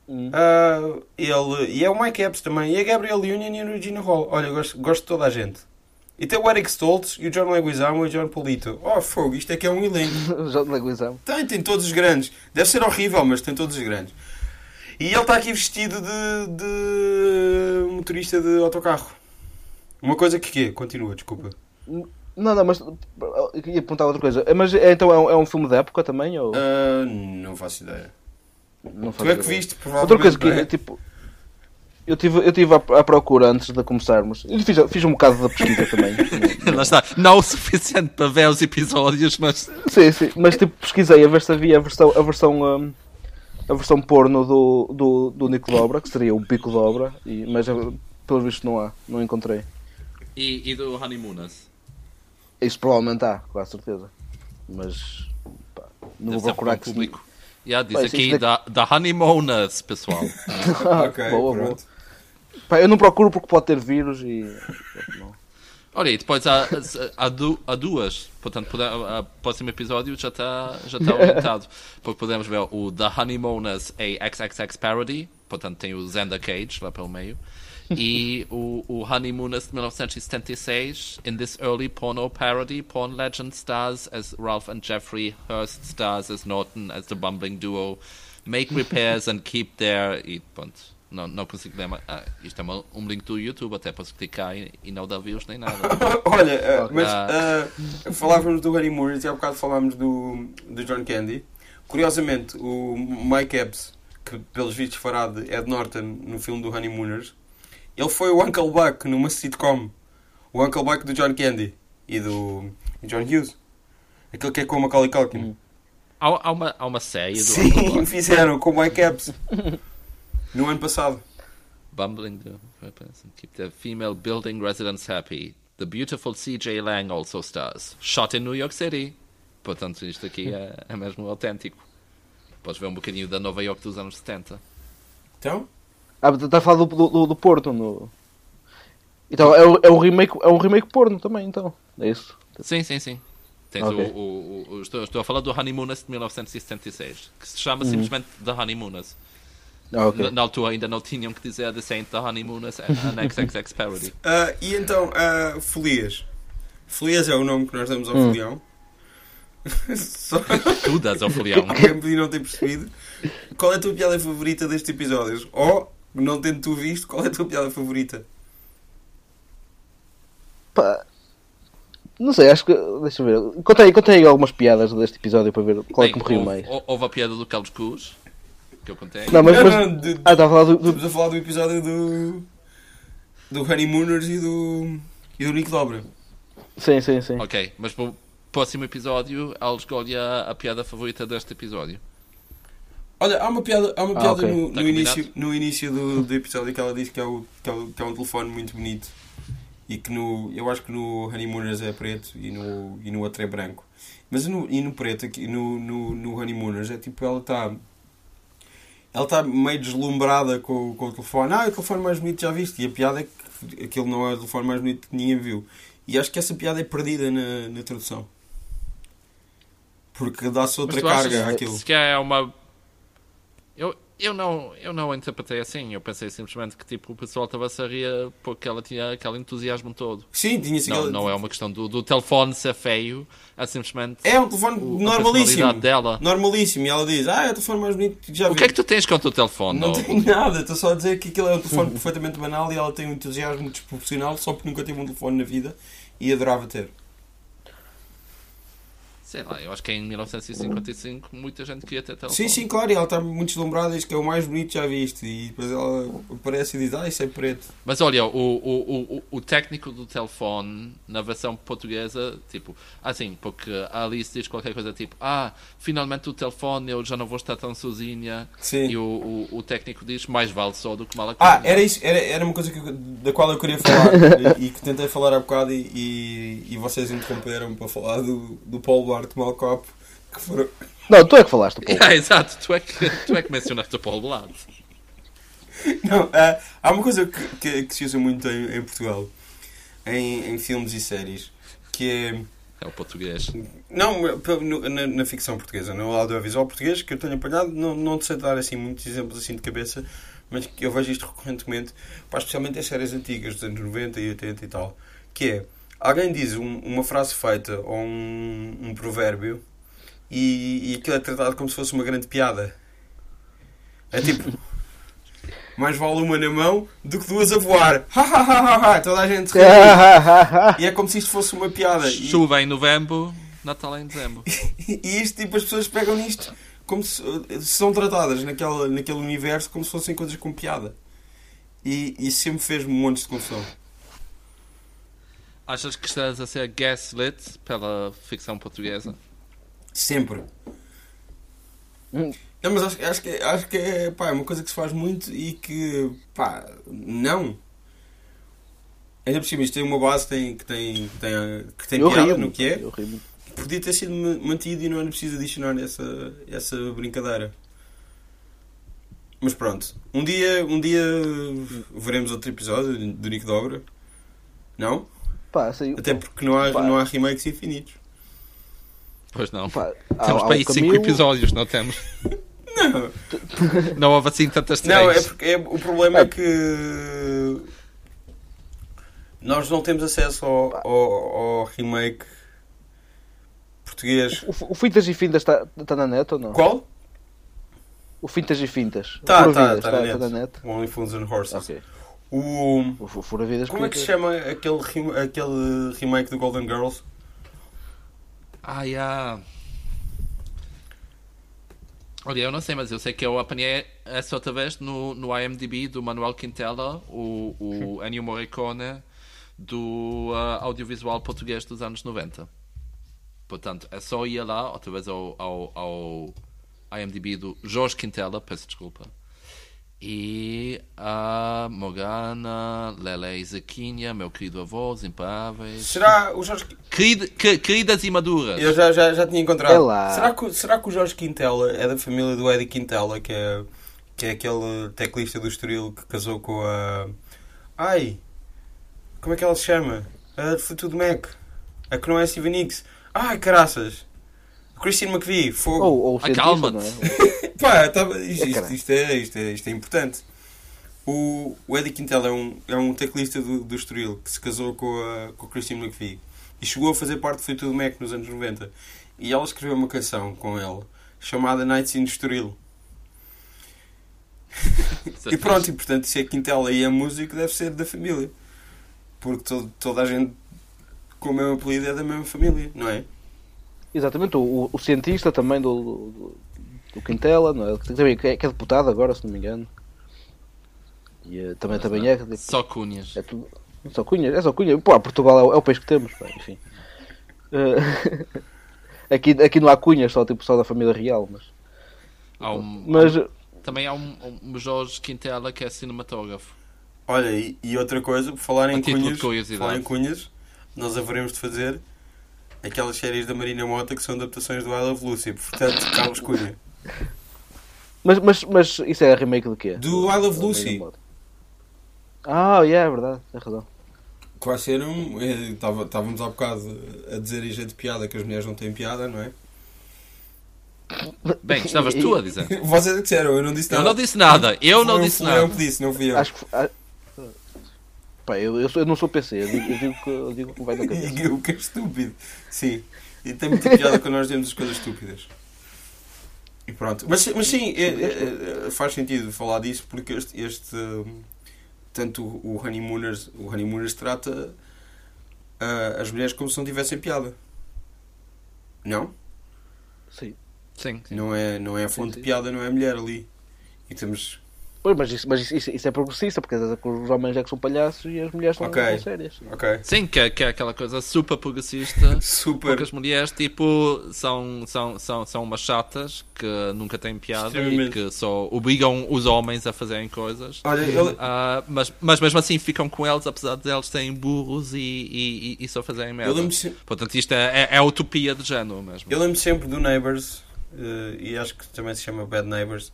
Hum. ah, ele, e é o Mike Epps também, e a Gabriel Union e a Regina Hall. Olha, gosto, gosto de toda a gente. E tem o Eric Stoltz, e o John Leguizamo e o John Polito. Oh, fogo, isto é que é um elenco. Já te leguizamos. Tem, tem todos os grandes. Deve ser horrível, mas tem todos os grandes. E ele está aqui vestido de, de motorista de autocarro. Uma coisa que quê? Continua, desculpa. Não, não, mas eu ia perguntar outra coisa. Mas é, então é um, é um filme da época também? Ou... Ah, não faço ideia. Não Tu é que viste, Outra provavelmente. coisa que, é? tipo, eu tive, eu tive à, à procura antes de começarmos. Eu fiz, fiz um bocado da pesquisa também. Lá está. Não o suficiente para ver os episódios, mas. sim, sim, mas tipo, pesquisei a ver se havia a versão, a versão, hum, a versão porno do, do, do Nico Dobra, que seria o Pico Dobra, e, mas eh, pelos vistos não há, não encontrei. E, e do Honeymooners? Isso provavelmente há, com a certeza. Mas pá, não vou procurar que se- público. Yeah, diz isso- aqui isso da, da Honeymooners, pessoal. Ok, boa, pronto. boa. Eu não procuro porque pode ter vírus e. Olha, e depois há, há, du- há duas. Portanto, pode- o próximo episódio já está já tá orientado. Porque podemos ver o The Honeymooners a XXX Parody. Portanto, tem o Xander Cage lá pelo meio. E o, o Honeymooners de 1976. In this early porno parody, porn legend stars as Ralph and Jeffrey, Hearst stars as Norton, as the bumbling duo. Make repairs and keep their. E pronto. Não, não consigo ler mais. Ah, isto é uma- um link do YouTube, até posso clicar e, e não dá views nem nada. Olha, eh, mas eh, falávamos do Harry Moore e há bocado falámos do, do John Candy. Curiosamente, o Mike Epps, que pelos vistos fará de Ed Norton no filme do Honeymooners, ele foi o Uncle Buck numa sitcom. O Uncle Buck do John Candy e do John Hughes. Aquele que é com o Macaulay Culkin. Há, há uma, há uma série do Sim, fizeram com o Mike Epps. No ano passado. Bumbling the weapons and keep the female building residents happy. The beautiful CJ Lang also stars. Shot in New York City. Portanto, isto aqui é, é mesmo autêntico. Podes ver um bocadinho da Nova York dos anos 70. Então? Ah, está a falar do, do, do Porto. No... Então é, é, um remake, é um remake porno também, então. É isso. Sim, sim, sim. Tens Ok. o, o- o- estou, estou a falar do Honeymooners de 1976, que se chama simplesmente The Honeymooners. Ah, ok. Na, na altura ainda não tinham que dizer The Saint The Honeymooners and an XXX Parody. Ah, e então, ah, folias. Folias é o nome que nós damos ao Hum. folião. Só Tu das ao folião. quem não ter percebido. Qual é a tua piada favorita destes episódios? Ou, não tendo tu visto, qual é a tua piada favorita? Pá, Não sei, acho que. Deixa eu ver. Contei, contei algumas piadas deste episódio para ver qual é Bem, que me riu mais. hou- houve a piada do Carlos Cruz, que eu contei. Não, mas. Mas... não, de- Ah, estava a falar do. do- Estamos a falar do episódio do. do Honeymooners e do. e do Nick Dobra. Sim, sim, sim. Ok, mas para o próximo episódio, ela escolhe a, a piada favorita deste episódio. Olha, há uma piada, há uma Ah, piada ok. no, Tá no início, no início do, do episódio que ela diz que é, o, que, é o- que é um telefone muito bonito e que no, eu acho que no Honeymooners é preto e no, e no outro é branco. Mas no, e no preto, aqui, no, no, no Honeymooners, é tipo, ela está ela está meio deslumbrada com, com o telefone. Ah, é o telefone mais bonito já viste? E a piada é que aquele não é o telefone mais bonito que ninguém viu. E acho que essa piada é perdida na, na tradução. Porque dá-se outra achas carga que àquilo. Se calhar é uma. Eu, eu, não, eu não interpretei assim. Eu pensei simplesmente que tipo, o pessoal estava-se a rir porque ela tinha aquele entusiasmo todo. Sim, tinha Não, não é uma questão do, do telefone ser feio, é simplesmente É um telefone o- normalíssimo. dela. Normalíssimo. E ela diz: Ah, é o telefone mais bonito que já O vi. que é que tu tens contra o telefone? Não Não, tenho nada, estou só a dizer que aquilo é um telefone perfeitamente banal e ela tem um entusiasmo desproporcional só porque nunca teve um telefone na vida e adorava ter. Sei lá, eu acho que em 1955 muita gente queria ter telefone. Sim, sim, claro, e ela está muito deslumbrada e diz que é o mais bonito que já viste. E depois ela aparece e diz: Ah, isso é preto. Mas olha, o, o, o, o técnico do telefone na versão portuguesa, tipo, assim, porque a Alice diz qualquer coisa tipo, ah, finalmente o telefone, eu já não vou estar tão sozinha. Sim. E o, o, o técnico diz, mais vale só do que mal Ah, acompanhado. era isso, era, era uma coisa que, da qual eu queria falar e, e que tentei falar há bocado e, e, e vocês interromperam para falar do, do Paulo Duarte Malcop que foram, Não, tu é que falaste, pô. Ah, exato, tu é, que, tu é que mencionaste o Paulo Blado. Não, há- há uma coisa que, que, que se usa muito em, em Portugal, em, em filmes e séries, que é. É o português. Não, na, na ficção portuguesa, no audiovisual português, que eu tenho apanhado, não, não te sei dar assim, muitos exemplos assim de cabeça, mas que eu vejo isto recorrentemente, pá, especialmente em séries antigas, dos anos 90 e 80 e tal, que é, alguém diz um- uma frase feita ou um, um provérbio e, e aquilo é tratado como se fosse uma grande piada. É tipo, mais vale uma na mão do que duas a voar. Ha, ha, ha, ha. Toda a gente ri. E é como se isto fosse uma piada. E- Chuva em novembro, Natal em dezembro. E isto, tipo, as pessoas pegam nisto como se, são tratadas naquela, naquele universo como se fossem coisas com piada. E, e sempre fez-me montes de confusão. Achas que estás a ser gaslit pela ficção portuguesa? Sempre. Hum. Não, mas acho, acho, que, acho que é, pá, é uma coisa que se faz muito e que, pá, não. Ainda por cima, isto tem uma base que tem, que tem, que tem, que tem piada no que é. Podia ter sido ma- mantido e não era preciso adicionar essa, essa brincadeira. Mas pronto. Um dia, um dia veremos outro episódio do Nico Dobra. Não? Pá, Até porque não há, Pá. não há remakes infinitos. Pois não. pá, há- temos há para aí 5 Camilo- episódios, não temos? Não, Não houve assim tantas não é três. porque é- o problema é que nós não temos acesso ao, ao, ao remake português. O, o Fintas e Fintas está tá na net ou não? Qual? O Fintas e Fintas. Tá, o tá, Furavidas, tá tá- na net. Only Fools and Horses. Ok. O... O Furavidas Como é que se chama aquele, aquele remake do Golden Girls? Ah, yeah. Olha, eu não sei, mas eu sei que eu apanhei essa outra vez no, no IMDb do Manuel Quintela, o, o Ennio Morricone do ah, audiovisual português dos anos 90. Portanto, é só ir lá, outra vez ao, ao, ao IMDb do Jorge Quintela, peço desculpa. E a Morgana, Lele Isaquinha, meu querido avô, os imparáveis. Será o Jorge... Querida- que- queridas e maduras. Eu já, já, já tinha encontrado. É lá. Será que, será que o Jorge Quintela é da família do Eddie Quintela, que é, que é aquele teclista do Estoril que casou com a... Ai... Como é que ela se chama? A de Fleetwood Mac. A que não é Steven Nicks. Ai, caraças. Christine McVie. Fogo. Ou, ou Acalma-te. Pá, tava, isto, É, isto, caralho. isto é, isto, é, isto é importante. O, o Eddie Quintela é um, é um teclista do, do Estoril que se casou com a, com a Christine McVie e chegou a fazer parte do Fleetwood Mac nos anos 90. E ela escreveu uma canção com ele chamada Nights in Estoril. É E pronto, e portanto, se é Quintela e é músico, deve ser da família. Porque todo, toda a gente com o mesmo apelido é da mesma família, não é? Exatamente, o, o- o cientista também do, do, do Quintela, não é? Que, também- que é, que é deputado agora, se não me engano. E eh, também, também é. fixe. Só cunhas. É tudo. Só cunha, é só cunha. Pô, Portugal é o, é o país que temos, pá, enfim. Eh, aqui, aqui não há cunhas, só tipo só da família real, mas. Há um- Mas Também há um, um Jorge Quintela que é cinematógrafo. Olha, e, e outra coisa, por falar em cunhas, falar em cunhas, nós haveremos de fazer aquelas séries da Marina Mota que são adaptações do I Love Lucy. Portanto, Carlos Cunha. Mas, mas, mas isso é remake de quê? Do I Love Lucy. Ah, yeah, é verdade, tem razão. Que vai ser um. eh, Estávamos há bocado a dizer em jeito de piada que as mulheres não têm piada, não é? Bem, estavas tu a dizer. Vocês é disseram, eu não disse Eu nada. não disse nada. Eu não Foi o disse nada. que disse, não fui eu. Acho que. ah, Pá, eu, eu, eu não sou PC, eu digo, eu digo, que, eu digo que vai na cabeça. E o que é estúpido. Sim. E tem muita piada quando nós dizemos as coisas estúpidas. E pronto. Mas, mas sim, é- é- é- faz sentido falar disso porque este. este tanto o Honeymooners, o Honeymooners trata ah, as mulheres como se não tivessem piada. Não? Sim. Sim, sim. Não é, não é a fonte sim. de piada, não é a mulher ali. E temos. Pois, mas isso, mas isso, isso- é progressista, porque às vezes os homens é que são palhaços e as mulheres são, Ok. são sérias. Ok. Sim, que, é- que é aquela coisa super progressista. Super. Porque as mulheres, tipo, são, são, são, são umas chatas que nunca têm piada e que só obrigam os homens a fazerem coisas. Olha, Ah, mas, mas mesmo assim ficam com eles, apesar de eles serem burros e, e, e- e só fazerem eu merda. se- Portanto, isto é, é, é a utopia de género mesmo. Eu lembro sempre do Neighbours, eh, e acho que também se chama Bad Neighbours.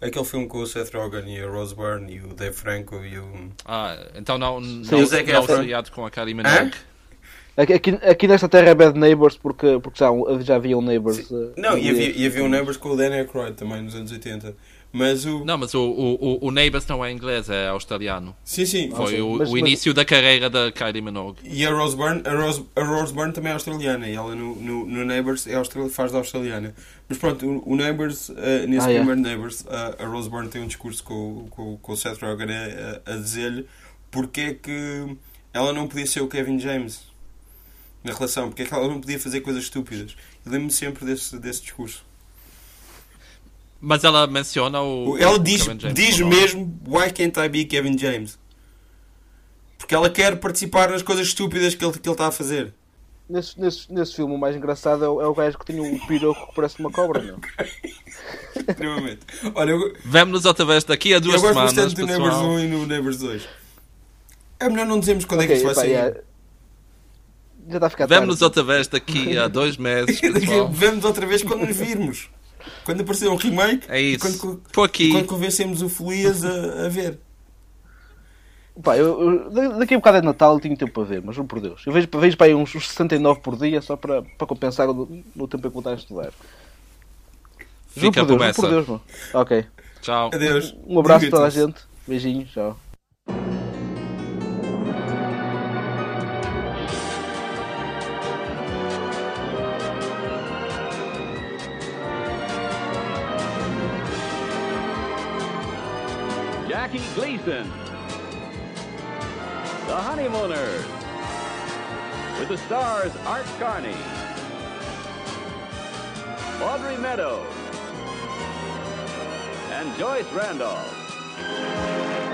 Aquele filme com o Seth Rogen e a Rose Byrne e o Dave Franco e o. Ah, então não, não, o Zac não Efron. seriado com a Kylie Minogue. Aqui, aqui, nesta terra é Bad Neighbors porque, porque já, já haviam Neighbors. eh, Não, e havia, e havia o Neighbours com o Dan Aykroyd também nos anos 80. Mas o. Não, mas o, o, o- o Neighbours não é inglês, é australiano. Sim, sim. Foi sim. o, Mas- o mas- início da carreira da Kylie Minogue. E a Rose Byrne, a Rose, a Rose Byrne também é australiana. E ela no, no, no Neighbours é austral, faz da australiana. Mas pronto, o, o Neighbours, eh, nesse Ah, é. primeiro Neighbours, a- a Rose Byrne tem um discurso com, o- com, o- com o Seth Rogen a, a, a dizer-lhe porque é que ela não podia ser o Kevin James na relação, porque é que ela não podia fazer coisas estúpidas. Eu lembro-me sempre desse, desse discurso. Mas ela menciona o. Ela diz, Kevin James diz nome. mesmo Why can't I be Kevin James? Porque ela quer participar nas coisas estúpidas que ele, que ele está a fazer. Nesse, nesse, nesse filme, o mais engraçado é o, é o gajo que tem um piroco que parece uma cobra, não? Extremamente. Olha, eu, Vemo-nos outra vez daqui a duas eu gosto semanas. bastante do Neighbors pessoal. 1 e no Neighbors 2. É melhor não dizermos quando é que isso vai sair. já, já está a ficar Vemo-nos outra vez daqui a dois meses. Vemos outra vez quando nos virmos. Quando aparecer um remake. É e isso. Quando, Estou aqui. quando convencemos o Folias a, a ver. Pá, eu, eu- da- daqui a um bocado é Natal tenho tempo para ver, mas juro por Deus. Eu vejo, vejo para aí uns, uns 69 por dia só para, para compensar o, no tempo em que vou estar a estudar. Juro Fica por Deus, por Deus, mano. Ok. Tchau. Adeus. Um abraço a toda a gente. Beijinhos, tchau. Gleason. The Honeymooners. With the stars Art Carney, Audrey Meadows, and Joyce Randolph.